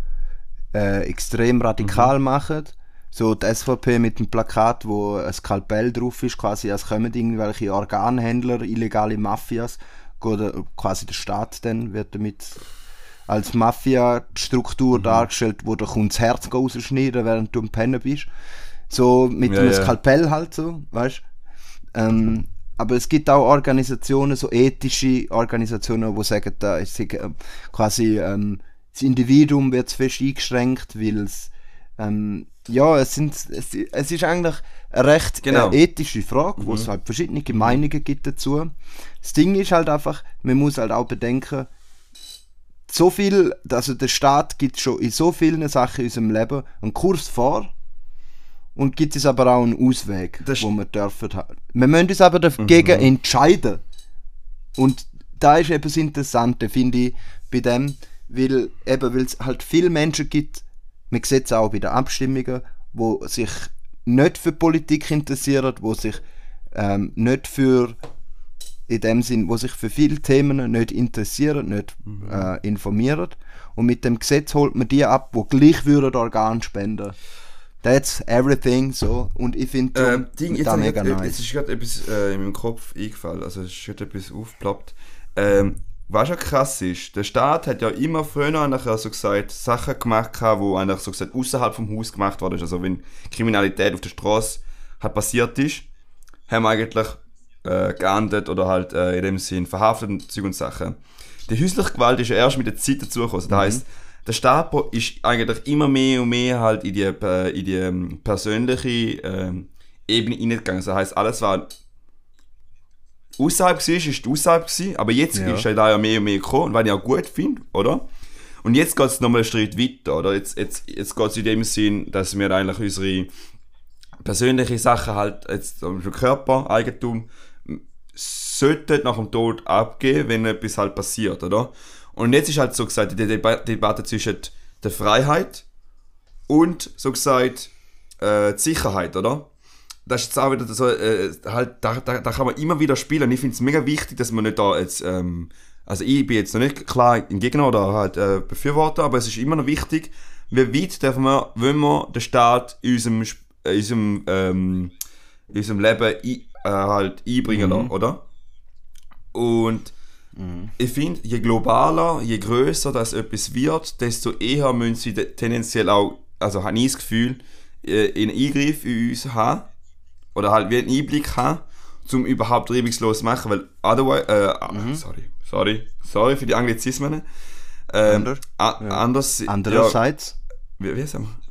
äh, extrem radikal machen. So die SVP mit dem Plakat, wo ein Skalpell drauf ist, quasi als kommen irgendwelche Organhändler, illegale Mafias, oder quasi der Staat dann wird damit als Mafia-Struktur dargestellt, wo du das Herz rausschneiden während du am Pennen bist. So mit Ja, einem ja. Skalpell halt so, weißt ähm, aber es gibt auch Organisationen, so ethische Organisationen, die sagen, da ist äh, quasi ähm, das Individuum wird zu fest eingeschränkt, weil es ähm, ja, es, sind, es, es ist eigentlich eine recht Genau. äh, ethische Frage, wo es halt verschiedene Meinungen gibt dazu. Das Ding ist halt einfach, man muss halt auch bedenken, so viel, also der Staat gibt schon in so vielen Sachen in unserem Leben einen Kurs vor und gibt es aber auch einen Ausweg, Das- wo wir dürfen haben. Wir müssen uns aber dagegen entscheiden. Und da ist eben das Interessante, finde ich, bei dem, weil eben, es halt viele Menschen gibt, man sieht es auch bei den Abstimmungen, wo sich nicht für Politik interessieren, wo sich ähm, nicht für in dem Sinn, wo sich für viele Themen nicht interessieren, nicht äh, informieren. Und mit dem Gesetz holt man die ab, wo gleich würden Organ spenden. That's everything so. Und ich finde Ähm, Ding, jetzt, grad- nice. jetzt ist gerade etwas äh, in meinem Kopf eingefallen, also es ist gerade etwas aufgeploppt. Ähm, was ja krass ist, der Staat hat ja immer früher eigentlich so gesagt, Sachen gemacht, wo eigentlich so gesagt außerhalb vom Haus gemacht worden ist. Also wenn Kriminalität auf der Straße hat passiert ist, haben wir eigentlich äh, geahndet oder halt äh, in dem Sinn verhaftet und Zeug und Sachen. Die häusliche Gewalt ist ja erst mit der Zeit dazugekommen. Also Das heisst, der Staat ist eigentlich immer mehr und mehr halt in die, äh, in die ähm, persönliche ähm, Ebene hineingegangen. Das heisst, alles war außerhalb war, ist außerhalb gewesen, aber jetzt Ja. ist ja da ja mehr und mehr gekommen, was ich auch gut finde, oder? Und jetzt geht es nochmal einen Schritt weiter, oder? Jetzt, jetzt, jetzt geht es in dem Sinn, dass wir eigentlich unsere persönliche Sachen halt, jetzt zum Beispiel Körper, Eigentum, sollten nach dem Tod abgeben, wenn etwas halt passiert, oder? Und jetzt ist halt so gesagt, die Deba Debatte zwischen der Freiheit und so gesagt äh, die Sicherheit, oder? Das ist jetzt auch wieder so, äh, halt, da, da, da kann man immer wieder spielen. Ich finde es mega wichtig, dass man nicht da jetzt, ähm, also ich bin jetzt noch nicht klar ein Gegner oder halt äh, Befürworter, aber es ist immer noch wichtig, wie weit dürfen wir, wenn wir den Staat in unserem, in unserem, ähm, in unserem Leben ein, äh, halt einbringen lassen, oder? Und ich finde, je globaler, je größer das etwas wird, desto eher müssen sie de- tendenziell auch, also habe ich das Gefühl, äh, einen Eingriff in uns haben. Oder halt wie einen Einblick haben, um überhaupt reibungslos zu machen, weil otherwise, äh, ah, sorry, sorry, sorry für die Anglizismen. Ähm, Anders, a- anders, ja, Andererseits, wie, wie sagen wir?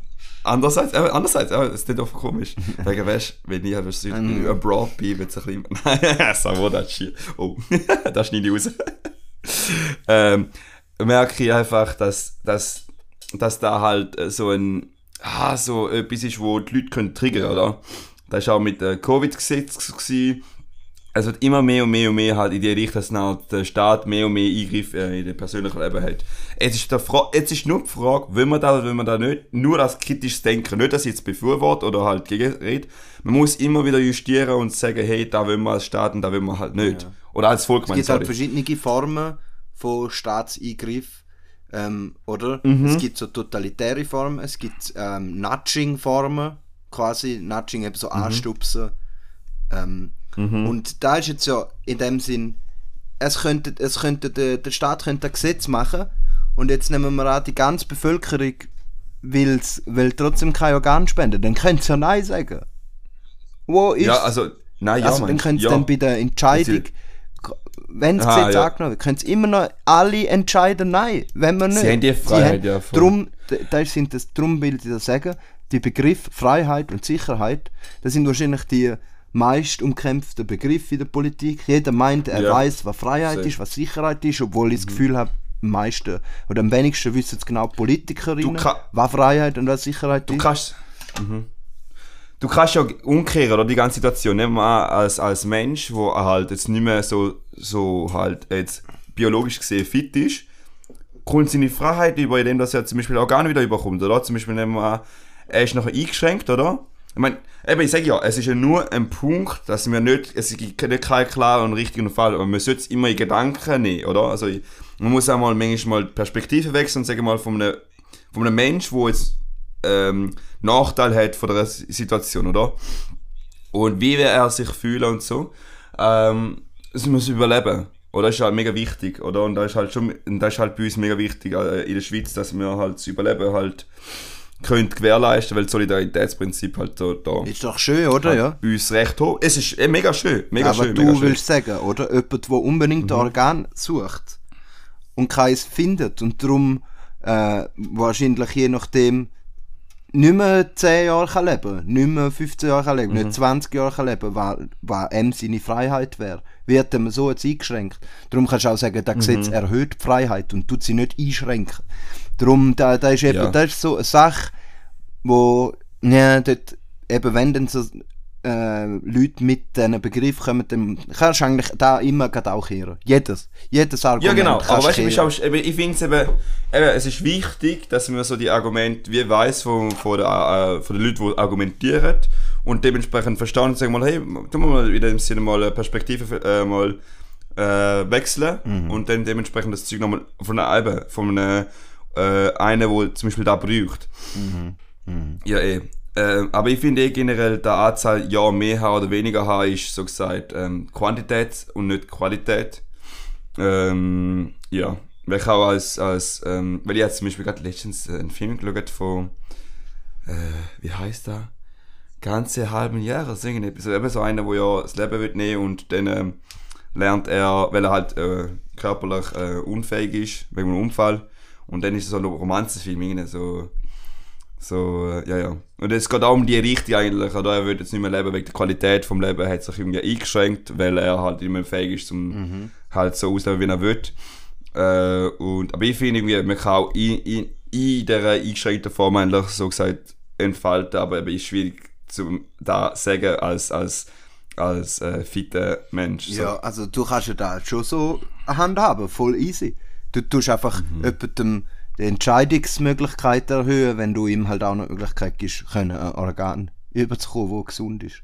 Andererseits, äh, andererseits, das ist nicht oft komisch. Wegen, weißt du, wenn ich halt so Ähm. abroad bin, wird es ein bisschen. Nein, wo das shit. Oh, das schneide ich raus. ähm, merke ich einfach, dass, dass, dass da halt äh, so ein. Ah, so etwas ist, wo die Leute können triggern, oder? Das war auch mit dem Covid-Gesetz. Es wird immer mehr und mehr und mehr halt in die Richtung, dass halt der Staat mehr und mehr Eingriff äh, in den persönlichen Leben hat. Jetzt ist, jetzt ist nur die Frage, will man da oder will man da nicht, nur als kritisches Denken, nicht, dass ich jetzt befürworte oder halt gegen rede. Man muss immer wieder justieren und sagen, hey, da will man als Staat und da will man halt nicht. Ja. Oder als Volk, Es gibt halt verschiedene Formen von Staatseingriff. Ähm, oder? Mhm. Es gibt so totalitäre Formen, es gibt ähm, Nudging-Formen, quasi Nudging eben Mhm. so anstupsen. Ähm, Und da ist jetzt ja in dem Sinn, es könnte, es könnte der, der Staat könnte ein Gesetz machen und jetzt nehmen wir an, die ganze Bevölkerung will's, will trotzdem kein Organ spenden, dann können sie ja Nein sagen. Wo ist Ja, also, nein, ja, also dann meinst du? können sie ja. dann bei der Entscheidung, wenn das Aha, Gesetz ja. angenommen wird, können sie immer noch alle entscheiden Nein, wenn man nicht. Sie haben die Freiheit, ja, voll. Drum, da sind das, drum will ich das sagen, die Begriffe Freiheit und Sicherheit, das sind wahrscheinlich die meist umkämpften Begriffe in der Politik. Jeder meint, er Ja. weiß, was Freiheit. Mhm. ist, was Sicherheit ist, obwohl ich das Gefühl habe, am meisten oder am wenigsten wissen es genau Politikerinnen, was Freiheit und was Sicherheit Du ist. kannst. Mhm. Du kannst ja umkehren, oder? Die ganze Situation. Nehmen wir an, als, als Mensch, der halt jetzt nicht mehr so, so halt jetzt biologisch gesehen fit ist, kommt seine Freiheit über, indem dass er zum Beispiel Organe wieder überkommt, oder? Zum Beispiel nehmen wir an, er ist nachher eingeschränkt, oder? Ich meine, eben, ich sage ja, es ist ja nur ein Punkt, dass wir nicht, es gibt nicht keinen klaren und richtigen Fall, aber man sollte es immer in Gedanken nehmen, oder? Also, ich- man muss auch mal manchmal die Perspektive wechseln sagen mal von einem, von einem Mensch, der jetzt ähm, Nachteil hat von der Situation, oder? Und wie wird er sich fühlen und so. Ähm, es muss überleben. Oder das ist halt mega wichtig, oder? Und das ist halt schon, das ist halt bei uns mega wichtig äh, in der Schweiz, dass wir halt das Überleben halt können gewährleisten, weil das Solidaritätsprinzip halt da, da Ist doch schön, oder? Ja. bei uns recht hoch. Es ist eh, mega schön, mega Aber schön, du schön. willst sagen, oder? Jemand, der unbedingt ein Organ sucht und keins findet und darum äh, wahrscheinlich je nachdem nicht mehr 10 Jahre kann leben nicht mehr 15 Jahre kann leben nicht 20 Jahre kann leben weil, weil ihm seine Freiheit wäre, wird ihm so jetzt eingeschränkt. Darum kannst du auch sagen, das Gesetz erhöht die Freiheit und tut sie nicht einschränken. Darum, da, da ist eben, Ja. das ist so eine Sache, wo, ja, dort, eben wenn dann so äh, Leute mit diesen Begriff kommen, dann kannst du eigentlich da immer gerade auch hören. Jedes. Jedes Ja, Argument genau. kannst Aber weißt auch- eben, ich finde es eben, eben, es ist wichtig, dass man so die Argumente, wie weiß von, von, der, äh, von den Leuten, die argumentieren und dementsprechend verstehen und sagen mal, hey, tun wir mal in dem Sinne mal eine Perspektive äh, mal äh, wechseln und dann dementsprechend das Zeug nochmal von einer eben, von einem äh, einen, der zum Beispiel da braucht. Ja, eh. Äh, aber ich finde eh generell, die Anzahl ja mehr haben oder weniger haben, ist so gesagt ähm, Quantität und nicht Qualität. Ähm, ja, weil ich auch als, als ähm, weil ich jetzt zum Beispiel gerade letztens äh, einen Film geschaut von, äh, wie heißt der? Ganze halben Jahre singen etwas. Eben so einer, wo ja das Leben wird nehmen und dann ähm, lernt er, weil er halt äh, körperlich äh, unfähig ist, wegen einem Unfall. Und dann ist es so ein Romanzenfilm, irgendwie so, so, äh, ja, ja. Und es geht auch um die Richtung eigentlich, oder? Er wird jetzt nicht mehr leben wegen der Qualität vom Leben, er hat sich irgendwie eingeschränkt, weil er halt mehr fähig ist, um halt so auszuleben, wie er will. Äh, und, aber ich finde irgendwie, man kann auch in, in, in dieser eingeschränkten Form eigentlich so gesagt entfalten, aber eben ist schwierig zu da sagen als, als, als äh, fitter Mensch. So. Ja, also du kannst ja da schon so eine Hand haben, voll easy. Du tust einfach Mhm. jemandem die Entscheidungsmöglichkeit erhöhen, wenn du ihm halt auch noch die Möglichkeit gibst, können ein Organ überzukommen, wo gesund ist.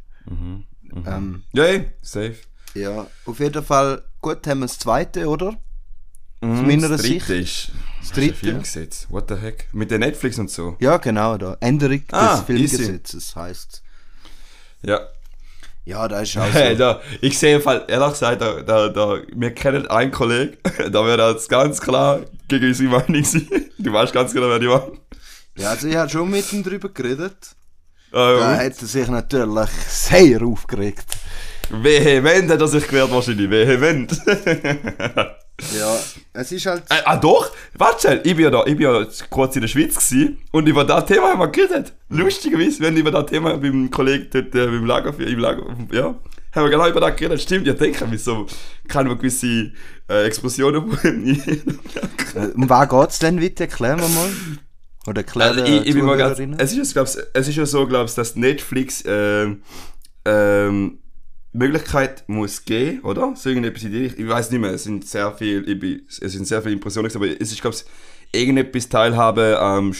Ähm, Ja, safe. ja, auf jeden Fall, gut, haben wir das zweite, oder? Mhm, meiner das Sicht- dritte ist, das dritte? Filmgesetz. What the heck? Mit der Netflix und so. Ja, genau, da. Änderung Ah, des Filmgesetzes heißt Ja. Ja, da ist auch Hey, so. da, ich sehe im Fall, ehrlich gesagt, da, da, da, wir kennen einen Kollegen, da wird jetzt ganz klar gegen unsere Meinung sein. Du weißt ganz genau, wer die war. Ja, also ich habe schon mit ihm drüber geredet. Äh, Da und hat er sich natürlich sehr aufgeregt. Vehement hat er sich gewehrt, wahrscheinlich. Vehement. Ja, es ist halt... äh, ah, doch? Warte schnell, ich bin ja da, ich bin ja kurz in der Schweiz gewesen und über das Thema haben wir geredet. Lustigerweise, wenn über das Thema beim Kollegen dort, äh, beim Lager, im Lager, ja, haben wir genau über das geredet. Stimmt, ja, denke ich, so, kann man gewisse äh, Explosionen Äh, Um was geht's denn weiter? Erklären wir mal. Oder erklären Also ich, ich bin mal ganz, es ist ja, glaub's, es ist ja so, glaub's, dass Netflix ähm, ähm, Möglichkeit muss geben, oder? So irgendetwas in die. Ich weiß nicht mehr, es sind sehr viele, ich bin, es sind sehr viele Impressionen, aber es ist, glaube ich, irgendetwas Teilhabe am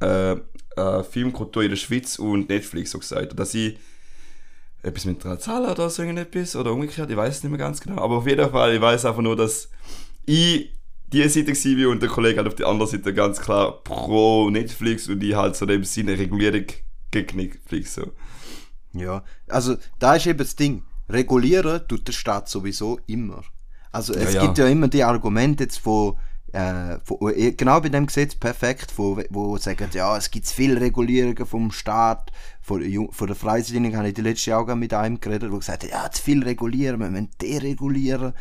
äh, äh, Filmkultur in der Schweiz und Netflix so gesagt. Dass ich etwas mit einer Zahl oder so irgendetwas oder umgekehrt, ich weiß es nicht mehr ganz genau. Aber auf jeden Fall, ich weiß einfach nur, dass ich die Seite war und der Kollege halt auf der anderen Seite ganz klar pro Netflix und ich halt so dem Sinne Regulierung gegen Netflix. So. Ja, also da ist eben das Ding. Regulieren tut der Staat sowieso immer. Also es Ja, gibt ja immer die Argumente jetzt von, äh, von äh, genau bei dem Gesetz perfekt, wo, wo sagen, ja, es gibt viele Regulierungen vom Staat, von, der von der Freisinnigen habe ich die letzte Jahr mit einem geredet, wo gesagt hat, ja, zu viel regulieren, wir müssen deregulieren,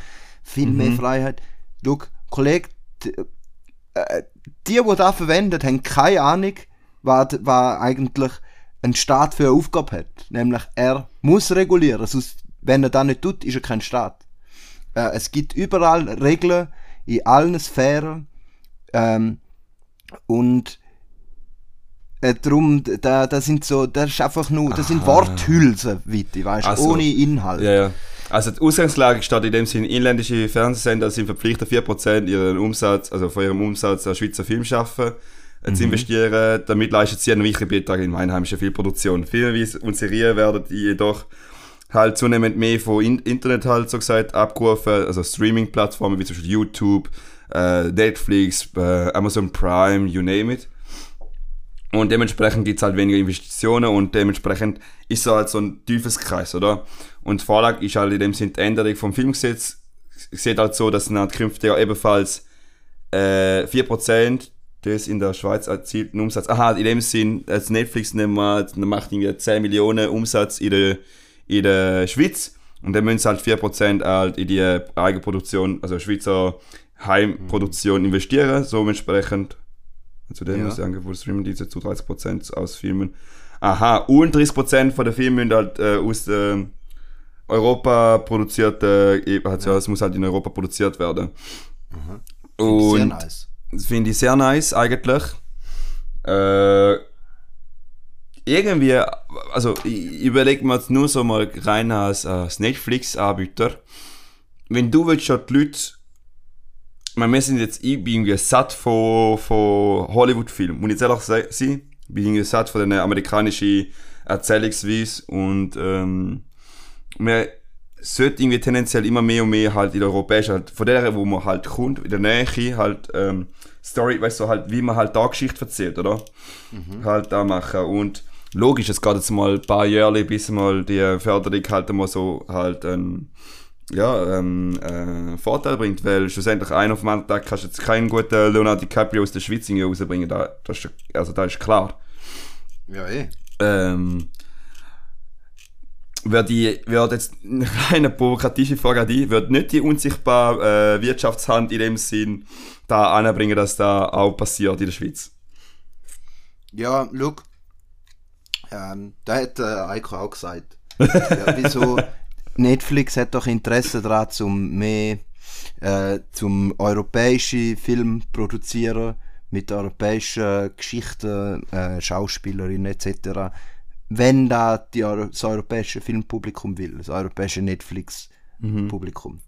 viel mehr Mhm. Freiheit. Schau, Kollege, d- äh, die, die das verwenden, haben keine Ahnung, was, was eigentlich ein Staat für eine Aufgabe hat. Nämlich, er muss regulieren. Sonst, wenn er das nicht tut, ist er kein Staat. Äh, es gibt überall Regeln in allen Sphären. Ähm, und äh, darum, da, da sind so, das ist einfach nur, das sind Aha. Worthülsen, Witte, weißt du, Ach so. ohne Inhalt. Ja, ja. Also die Ausgangslage steht in dem Sinne, inländische Fernsehsender sind verpflichtet, 4% ihren Umsatz, also von ihrem Umsatz an Schweizer Film schaffen, zu investieren. Damit leistet sie einen wichtigen Beitrag in einheimische Filmproduktion. Filme und Serien werden jedoch halt zunehmend mehr von in Internet halt so gesagt abgerufen, also Streaming-Plattformen wie zum Beispiel YouTube, äh, Netflix, äh, Amazon Prime, you name it. Und dementsprechend gibt es halt weniger Investitionen und dementsprechend ist so halt so ein Teufelskreis, oder? Und die Vorlage ist halt in dem Sinne die Änderung vom Filmgesetz. Sieht halt so, dass dann künftig ja ebenfalls äh, 4% des in der Schweiz erzielten Umsatz. Aha, in dem Sinn, als Netflix dann macht irgendwie 10 Millionen Umsatz in der, in der Schweiz und dann müssen sie halt 4% halt in die Eigenproduktion, also Schweizer Heimproduktion investieren, so entsprechend Zudem Ja. muss ich Angebot Streamingdienste zu 30% aus Filmen. Aha, und 30% von den Filmen müssen halt äh, aus äh, Europa produziert, äh, eben, also, ja. es muss halt in Europa produziert werden. Sehr Und nice. Finde ich sehr nice eigentlich. Äh, irgendwie, also ich überlege mir jetzt nur so mal rein als, als Netflix-Anbieter. Wenn du willst schon die Leute, ich meine, wir sind jetzt, ich bin irgendwie satt von, von Hollywood-Filmen, muss ich jetzt ehrlich se- sein, ich bin irgendwie satt von den amerikanischen Erzählungsweise und ähm, sollte irgendwie tendenziell immer mehr und mehr halt in der europäischen, halt von der, wo man halt kommt, in der Nähe halt ähm, Story, weißt du, halt, wie man halt da Geschichte erzählt, oder? Halt da machen. Und logisch, es geht jetzt mal ein paar Jahre, bis mal die Förderung halt mal so halt ein ja, ähm, äh, Vorteil bringt, weil schlussendlich einen auf dem anderen Tag kannst du jetzt keinen guten Leonardo DiCaprio aus der Schweiz rausbringen, da, das ist, also da ist klar. Ja, eh. Ähm, wird die, wird jetzt eine provokative Frage an dich, wird nicht die unsichtbare äh, Wirtschaftshand in dem Sinn da anbringen, dass da auch passiert in der Schweiz? Ja, look. Ähm, da hat äh, Eiko auch gesagt. ja, wieso Netflix hat doch Interesse daran, zum mehr äh, zum europäische Film produzieren mit europäischen Geschichten, äh, Schauspielerinnen etc. Wenn da die, das europäische Filmpublikum will, das europäische Netflix-Publikum.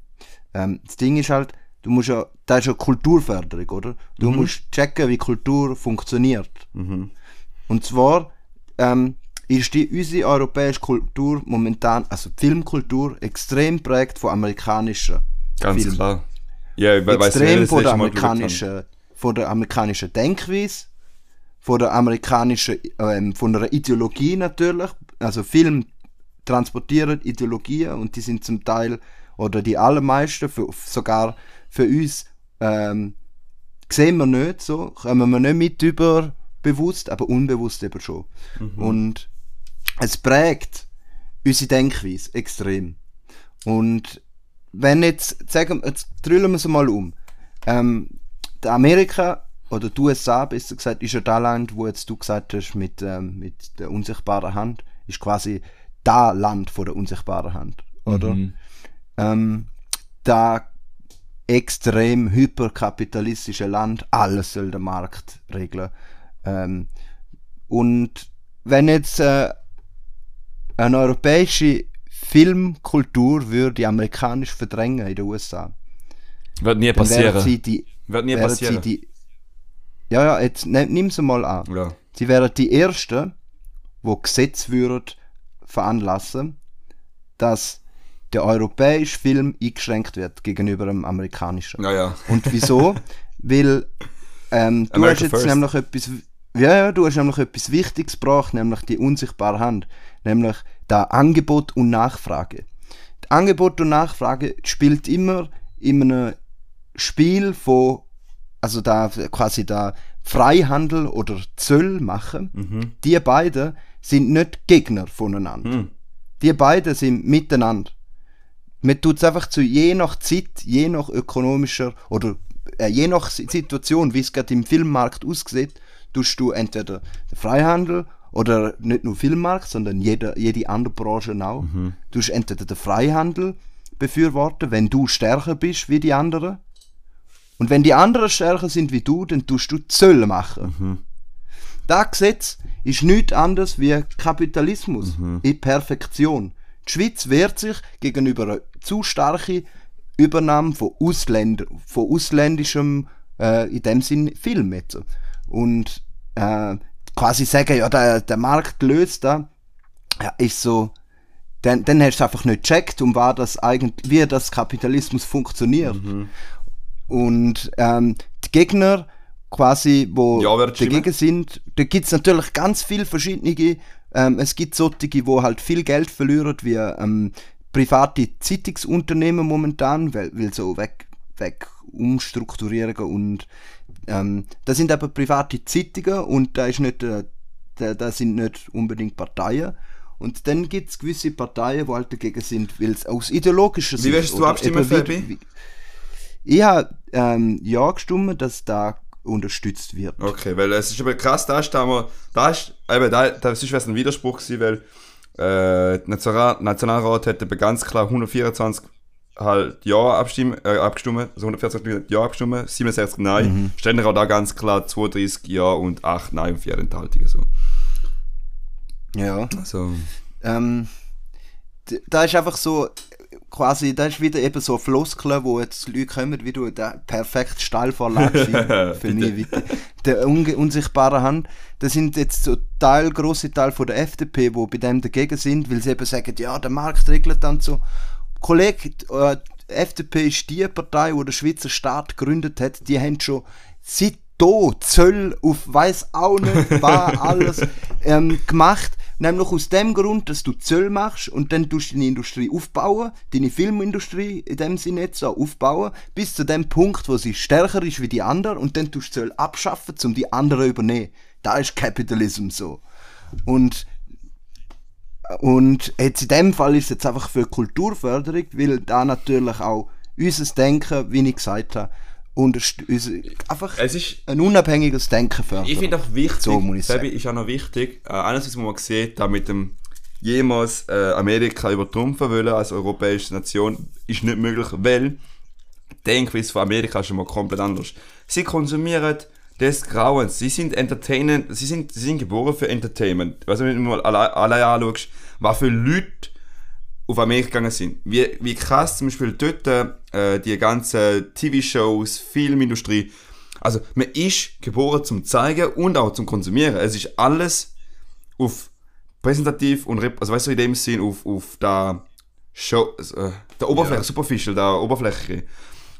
Ähm, das Ding ist halt, du musst ja, das ist ja Kulturförderung, oder? Du musst checken, wie Kultur funktioniert. Und zwar ähm, ist die, unsere europäische Kultur momentan, also Filmkultur, extrem prägt von amerikanischen Ganz Filmen. klar. Ja, ich we- weiss nicht, Extrem das von der, amerikanischen, von der amerikanischen Denkweise, von der amerikanischen, ähm, von der Ideologie natürlich. Also Film transportieren Ideologien und die sind zum Teil, oder die allermeisten, für, sogar für uns, ähm, sehen wir nicht so, kommen wir nicht mit über bewusst, aber unbewusst eben schon. Und es prägt unsere Denkweise extrem. Und wenn jetzt, sagen jetzt drüllen wir es mal um. Ähm, Amerika oder die USA, besser gesagt, ist ja das Land, wo jetzt du gesagt hast, mit, ähm, mit der unsichtbaren Hand, ist quasi da Land von der unsichtbaren Hand, oder? Ähm, da extrem hyperkapitalistische Land, alles soll der Markt regeln. Ähm, und wenn jetzt äh, eine europäische Filmkultur würde amerikanisch verdrängen in den USA. Wird nie wären passieren. sie die, Wird nie passieren. sie die, ja, ja, jetzt nimm, nimm sie mal an. ja. Sie wären die Ersten, wo Gesetz würden veranlassen, dass der europäische Film eingeschränkt wird gegenüber dem amerikanischen. ja, ja. Und wieso? Weil ähm, du America hast jetzt first. nämlich etwas, ja, ja, du hast nämlich etwas Wichtiges gebracht, nämlich die unsichtbare Hand, nämlich da Angebot und Nachfrage. Die Angebot und Nachfrage spielt immer in einem Spiel von, also da quasi da Freihandel oder Zöll machen. Mhm. Die beiden sind nicht Gegner voneinander. Hm. Die beiden sind miteinander. Man tut es einfach zu je nach Zeit, je nach ökonomischer oder äh, je nach Si- Situation, wie es gerade im Filmmarkt aussieht, tust du entweder den Freihandel oder nicht nur Filmmarkt, sondern jede, jede andere Branche auch. Du hast entweder den Freihandel befürworten, wenn du stärker bist wie die anderen. Und wenn die anderen stärker sind wie du, dann tust du Zölle machen. Das Gesetz ist nichts anderes wie Kapitalismus in Perfektion. Die Schweiz wehrt sich gegenüber einer zu starken Übernahme von, Ausländer, von ausländischem, äh, in dem Sinn, Film jetzt. Und äh, quasi sagen, ja, der, der Markt löst da, ja, ist so, dann, dann hast du einfach nicht gecheckt, um was das eigentlich, wie das Kapitalismus funktioniert. Und ähm, die Gegner, quasi, wo Ja, dagegen sind, da gibt es natürlich ganz viele verschiedene. Ähm, es gibt solche, die halt viel Geld verlieren, wie ähm, private Zeitungsunternehmen momentan, weil, weil so weg, weg umstrukturieren und ähm, das sind aber private Zeitungen und da ist nicht, äh, da, da sind nicht unbedingt Parteien. Und dann gibt es gewisse Parteien, die halt dagegen sind, weil es aus ideologischer Wie wirst du abstimmen, Fabi? Ich habe ähm, ja gestimmt, dass da unterstützt wird. Okay, weil es ist eben krass, da ist da mal, da ist, eben, da, da ist ein Widerspruch gewesen, weil äh, der Nationalrat, eben ganz klar 124 halt Ja abstimmen, äh, abgestimmt, also 124 Leute Ja abgestimmt, 67 Nein. Mhm. Ständerat da ganz klar 32 Ja und 8 Nein und 4 Enthaltungen. So. Ja. Also, Ähm, da ist einfach so, quasi, da ist wieder eben so Floskeln, wo jetzt Leute kommen, wie du, der perfekt Steilvorlage sind, für mich. Der unge unsichtbare Hand, das sind jetzt so Teil, grosse Teil von der FDP, wo bei dem dagegen sind, weil sie eben sagen, ja, der Markt regelt dann so. Kollege, äh, die FDP ist die Partei, die der Schweizer Staat gegründet hat, die haben schon seit da Zöll auf weiß auch nicht was alles ähm, gemacht. Nämlich aus dem Grund, dass du Zöll machst und dann tust du deine Industrie aufbauen, deine Filmindustrie in dem Sinne jetzt so aufbauen, bis zu dem Punkt, wo sie stärker ist wie die anderen und dann tust du Zöll abschaffen, um die anderen übernehmen. Da ist Capitalism so. Und und jetzt in dem Fall ist es jetzt einfach für Kulturförderung, weil da natürlich auch unser Denken, wie ich gesagt habe, einfach es ist, ein unabhängiges Denken fördert. Ich finde auch wichtig, So muss ich sagen. ist auch noch wichtig, äh, einerseits, wo man sieht, da mit dem jemals äh, Amerika übertrumpfen wollen als europäische Nation, ist nicht möglich, weil die Denkweise von Amerika ist schon mal komplett anders. Sie konsumieren des Grauens, sie sind entertainend, sie sind, sie sind geboren für Entertainment. Also wenn du mal alle, alle anschaust, was für Leute auf Amerika gegangen sind. Wie, wie krass zum Beispiel dort äh, die ganzen TV-Shows, Filmindustrie. Also man ist geboren zum Zeigen und auch zum Konsumieren. Es ist alles auf präsentativ und also weißt du in dem Sinn auf, auf der Show, äh, der Oberfläche, Superficial, der Oberfläche.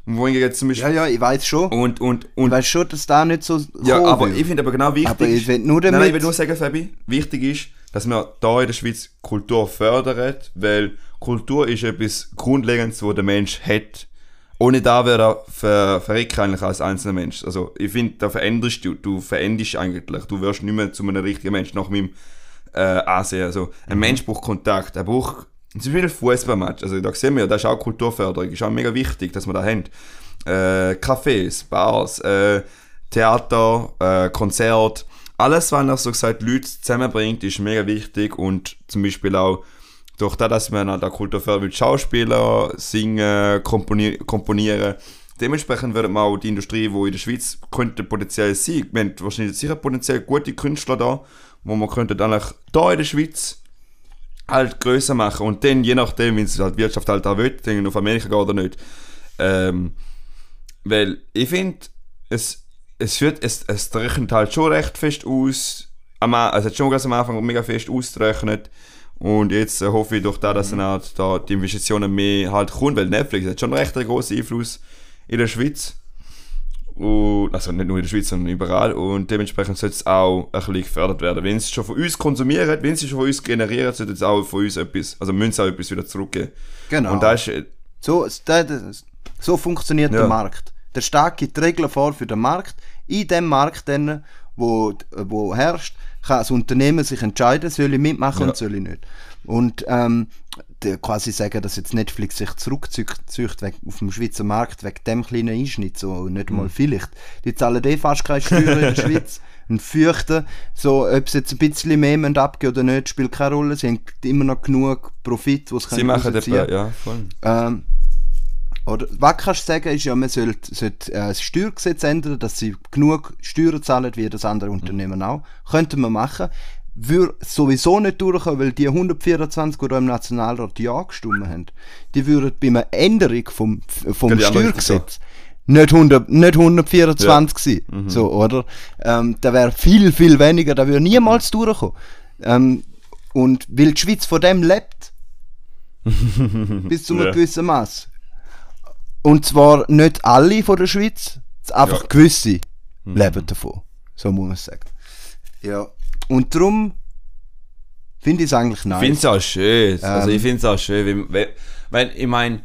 Und wohingegen jetzt zum ja, Beispiel ja, ich weiß schon. und und ich und weiß schon, dass da nicht so ja, aber will. ich finde aber genau wichtig. Aber ich will nur Nein, nein, damit- ich will nur sagen, Fabi, wichtig ist, dass wir da in der Schweiz Kultur fördern, weil Kultur ist etwas Grundlegendes, wo der Mensch hat. Ohne da wäre er ver verreckt eigentlich als einzelner Mensch. Also ich finde, da veränderst du, du veränderst eigentlich. Du wirst nicht mehr zu einem richtigen Mensch nach meinem äh, Ansehen. Also ein Mensch braucht Kontakt, er braucht zum Beispiel Fußballmatch. Also da sehen wir, das ist auch Kulturförderung, ist auch mega wichtig, dass wir da haben. Äh, Cafés, Bars, äh, Theater, äh, Konzert, alles, was noch so gesagt Leute zusammenbringt, ist mega wichtig und zum Beispiel auch durch das, dass man an der Kultur fördert, Schauspieler, singen, komponier komponieren. Dementsprechend wird man auch die Industrie, die in der Schweiz könnte potenziell sein, wir haben wahrscheinlich sicher potenziell gute Künstler da, wo man könnte eigentlich da in der Schweiz halt größer machen und dann, je nachdem, wie es halt die Wirtschaft halt auch will, dann auf Amerika geht oder nicht. Ähm, weil ich finde, es, es wird, es, es rechnet halt schon recht fest aus, am also es hat schon ganz am Anfang mega fest ausgerechnet und jetzt äh, hoffe ich durch das, dass dann halt da die Investitionen mehr halt kommen, weil Netflix hat schon recht einen großen Einfluss in der Schweiz. Und, also nicht nur in der Schweiz, sondern überall. Und dementsprechend sollte es auch ein bisschen gefördert werden. Wenn es schon von uns konsumieren, wenn sie es schon von uns generieren, sollte es auch von uns etwas, also müssen sie auch etwas wieder zurückgeben. Genau. Und da ist, äh, So, das- so funktioniert Ja. der Markt. Der Staat gibt Regeln vor für den Markt. In dem Markt, dann, wo, wo herrscht, kann das Unternehmen sich entscheiden, soll ich mitmachen Ja. und soll ich nicht. Und ähm, der quasi sagen, dass jetzt Netflix sich zurückzieht weg- auf dem Schweizer Markt wegen dem kleinen Einschnitt, so nicht Mhm. mal vielleicht. Die zahlen eh fast keine Steuern in der Schweiz und fürchten, so, ob sie jetzt ein bisschen mehr abgeben oder nicht, spielt keine Rolle. Sie haben immer noch genug Profit, was sie machen etwa, ja, voll. ähm, oder was kannst du sagen, ist ja, man sollte, sollte äh, das Steuergesetz ändern, dass sie genug Steuern zahlen wie das andere Unternehmen auch. Könnte man machen. Würde sowieso nicht durchkommen, weil die 124, die im Nationalrat Ja gestimmt haben, die würden bei einer Änderung vom, vom Steuergesetz nicht, 100, nicht 124 sein. So, oder? Ähm, da wäre viel, viel weniger, da würde niemals durchkommen. Ähm, und weil die Schweiz von dem lebt, bis zu einem Ja. gewissen Maß. Und zwar nicht alle von der Schweiz, einfach Ja. Mhm. gewisse leben davon. So muss man sagen. Ja. Und darum finde ich es eigentlich Ich nice. finde es auch schön. Also Ähm. ich finde es auch schön, weil, weil, weil ich meine,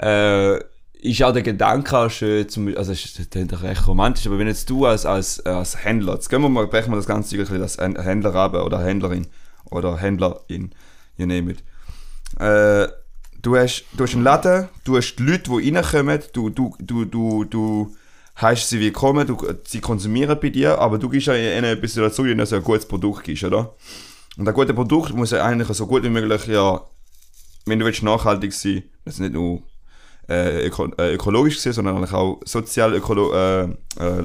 äh, ist auch der Gedanke auch schön, zum, also es ist das klingt doch recht romantisch, aber wenn jetzt du als, als, als Händler, jetzt gehen wir mal, brechen wir das Ganze wirklich als Händ- Händler ab oder Händlerin oder Händlerin, you name it. Äh, du hast, du hast einen Laden, du hast die Leute, die reinkommen, du, du, du, du, du heißt sie willkommen, du, sie konsumieren bei dir, aber du gibst ja ihnen etwas dazu, ihnen so ein gutes Produkt gibst, oder? Und ein gutes Produkt muss ja eigentlich so gut wie möglich, ja, wenn du willst nachhaltig sein, das nicht nur äh, öko äh, ökologisch sein, sondern eigentlich auch sozial ökolo äh, äh,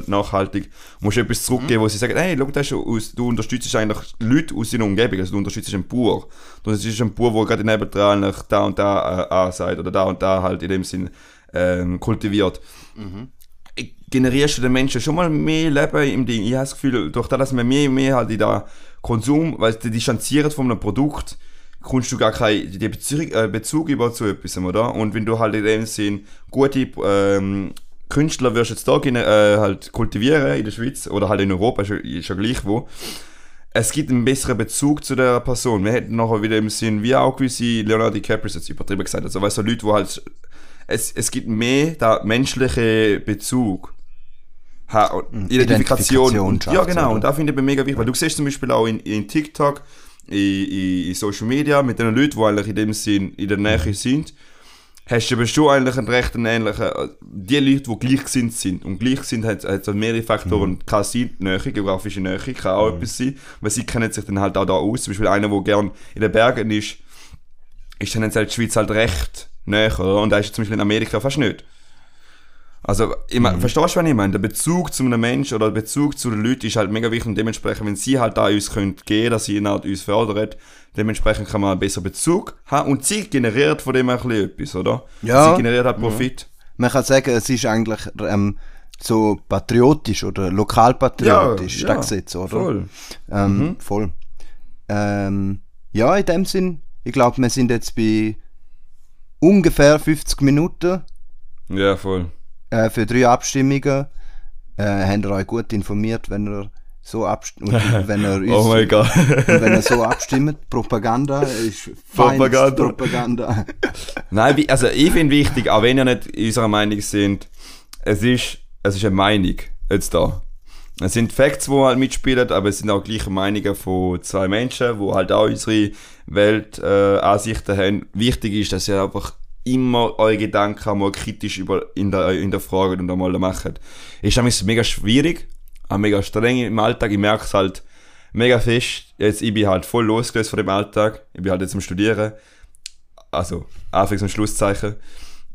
nachhaltig, musst du etwas zurückgeben, wo sie sagen, hey, schau, das aus, du unterstützt eigentlich Leute aus deiner Umgebung, also du unterstützt einen Bauer. Du unterstützt einen Bauer, der gerade nebendran da und da äh, ansagt oder da und da halt in dem Sinn ähm, kultiviert. generierst du den Menschen schon mal mehr Leben im Ding. Ich habe das Gefühl, durch das, dass man mehr und mehr halt in der Konsum, weil du distanziert von einem Produkt, kommst du gar keinen Bezug, äh, Bezug über zu etwas, oder? Und wenn du halt in dem Sinn gute ähm, Künstler wirst jetzt da gene- äh, halt kultivieren in der Schweiz oder halt in Europa, ist ja, ist ja gleich wo, es gibt einen besseren Bezug zu der Person. Wir hätten nachher wieder im Sinn, wie auch gewisse Leonardo DiCaprio jetzt übertrieben gesagt, also weißt du, Leute, wo halt, es, es gibt mehr da menschliche Bezug. Ha, und Identifikation. Identifikation Und, ja, genau. oder? Und da finde ich mega wichtig, weil du siehst zum Beispiel auch in, in TikTok, in, in, Social Media mit den Leuten, die eigentlich in dem Sinn in der Nähe sind, hast du aber schon eigentlich einen recht ähnlichen, äh, die Leute, die gleichgesinnt sind. Und gleichgesinnt hat, hat so mehrere Faktoren. Kann sein, Nähe, geografische Nähe, kann auch etwas sein, weil sie kennen sich dann halt auch da aus. Zum Beispiel einer, der gern in den Bergen ist, ist tendenziell die Schweiz halt recht näher, oder? Und da ist zum Beispiel in Amerika fast nicht. Also, ich mein, verstehst du, was ich meine? Der Bezug zu einem Menschen oder der Bezug zu den Leuten ist halt mega wichtig und dementsprechend, wenn sie halt da uns können geben, dass sie ihn halt uns fördern, dementsprechend kann man einen besseren Bezug haben und sie generiert von dem ein bisschen etwas, oder? Ja. Sie generiert halt Profit. Man kann sagen, es ist eigentlich ähm, so patriotisch oder lokalpatriotisch, Ja, das ja, Gesetz, oder? Voll. Ähm, Voll. Ähm, ja, in dem Sinn, ich glaube, wir sind jetzt bei ungefähr 50 Minuten Ja, voll. Äh, für drei Abstimmungen. Äh, habt ihr euch gut informiert, wenn ihr so abstimmt, wenn ihr uns, Oh mein Gott. wenn ihr so abstimmt. Propaganda ist Propaganda. Propaganda. Nein, also ich finde wichtig, auch wenn ihr nicht unserer Meinung sind, es ist, es ist eine Meinung jetzt da. Es sind Facts, die halt mitspielen, aber es sind auch gleiche Meinungen von zwei Menschen, die halt auch unsere Weltansichten äh, haben. Wichtig ist, dass ihr einfach immer eure Gedanken mal kritisch über, in der, in der Frage und einmal macht. Ist nämlich mega schwierig, auch mega streng im Alltag. Ich merke es halt mega fest. Jetzt, ich bin halt voll losgelöst von dem Alltag. Ich bin halt jetzt am Studieren also Anfangs- und Schlusszeichen.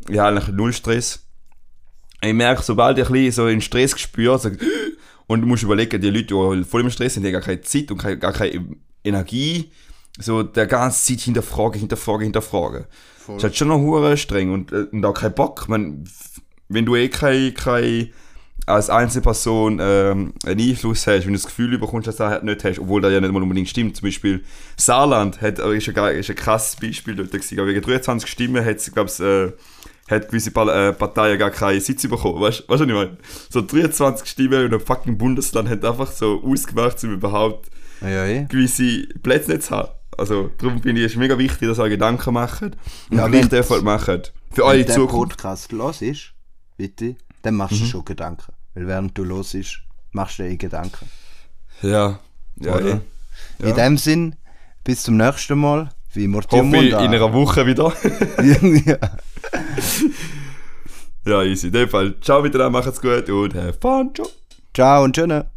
Ich habe eigentlich null Stress. Ich merke, sobald ich ein bisschen so einen Stress spüre, so, und du musst überlegen, die Leute, die voll im Stress sind, die haben gar keine Zeit und gar keine Energie, so der ganze Zeit hinterfragen, hinterfragen, hinterfragen. Das ist halt schon noch hure streng und, äh, und auch kein Bock. Ich wenn du eh kein, kein als Einzelperson ähm, einen Einfluss hast, wenn du das Gefühl bekommst, dass du das nicht hast, obwohl das ja nicht mal unbedingt stimmt. Zum Beispiel Saarland hat, äh, ist, ein, ist ein krasses Beispiel dort gewesen. Aber wegen 23 Stimmen hat sie, glaube ich, äh, hat gewisse Par- Parteien gar keinen Sitz bekommen. Weißt du, was ich meine? So 23 Stimmen und ein fucking Bundesland hat einfach so ausgemacht, um überhaupt eh. gewisse Plätze nicht zu haben. Also, darum finde ich es mega wichtig, dass ihr Gedanken macht und Ja, gleich wenn- den Effort macht. Für Wenn eure der Zukunft. Podcast los ist, bitte, dann machst Mhm. du schon Gedanken. Weil während du los ist, machst du dir eh Gedanken. Ja. Ja, eh. Ja. In dem Sinn, bis zum nächsten Mal. Wie Hoffe in einer Woche wieder. ja. ja, easy. In dem Fall, ciao miteinander, macht's gut und have fun. Ciao. Ciao und tschüss.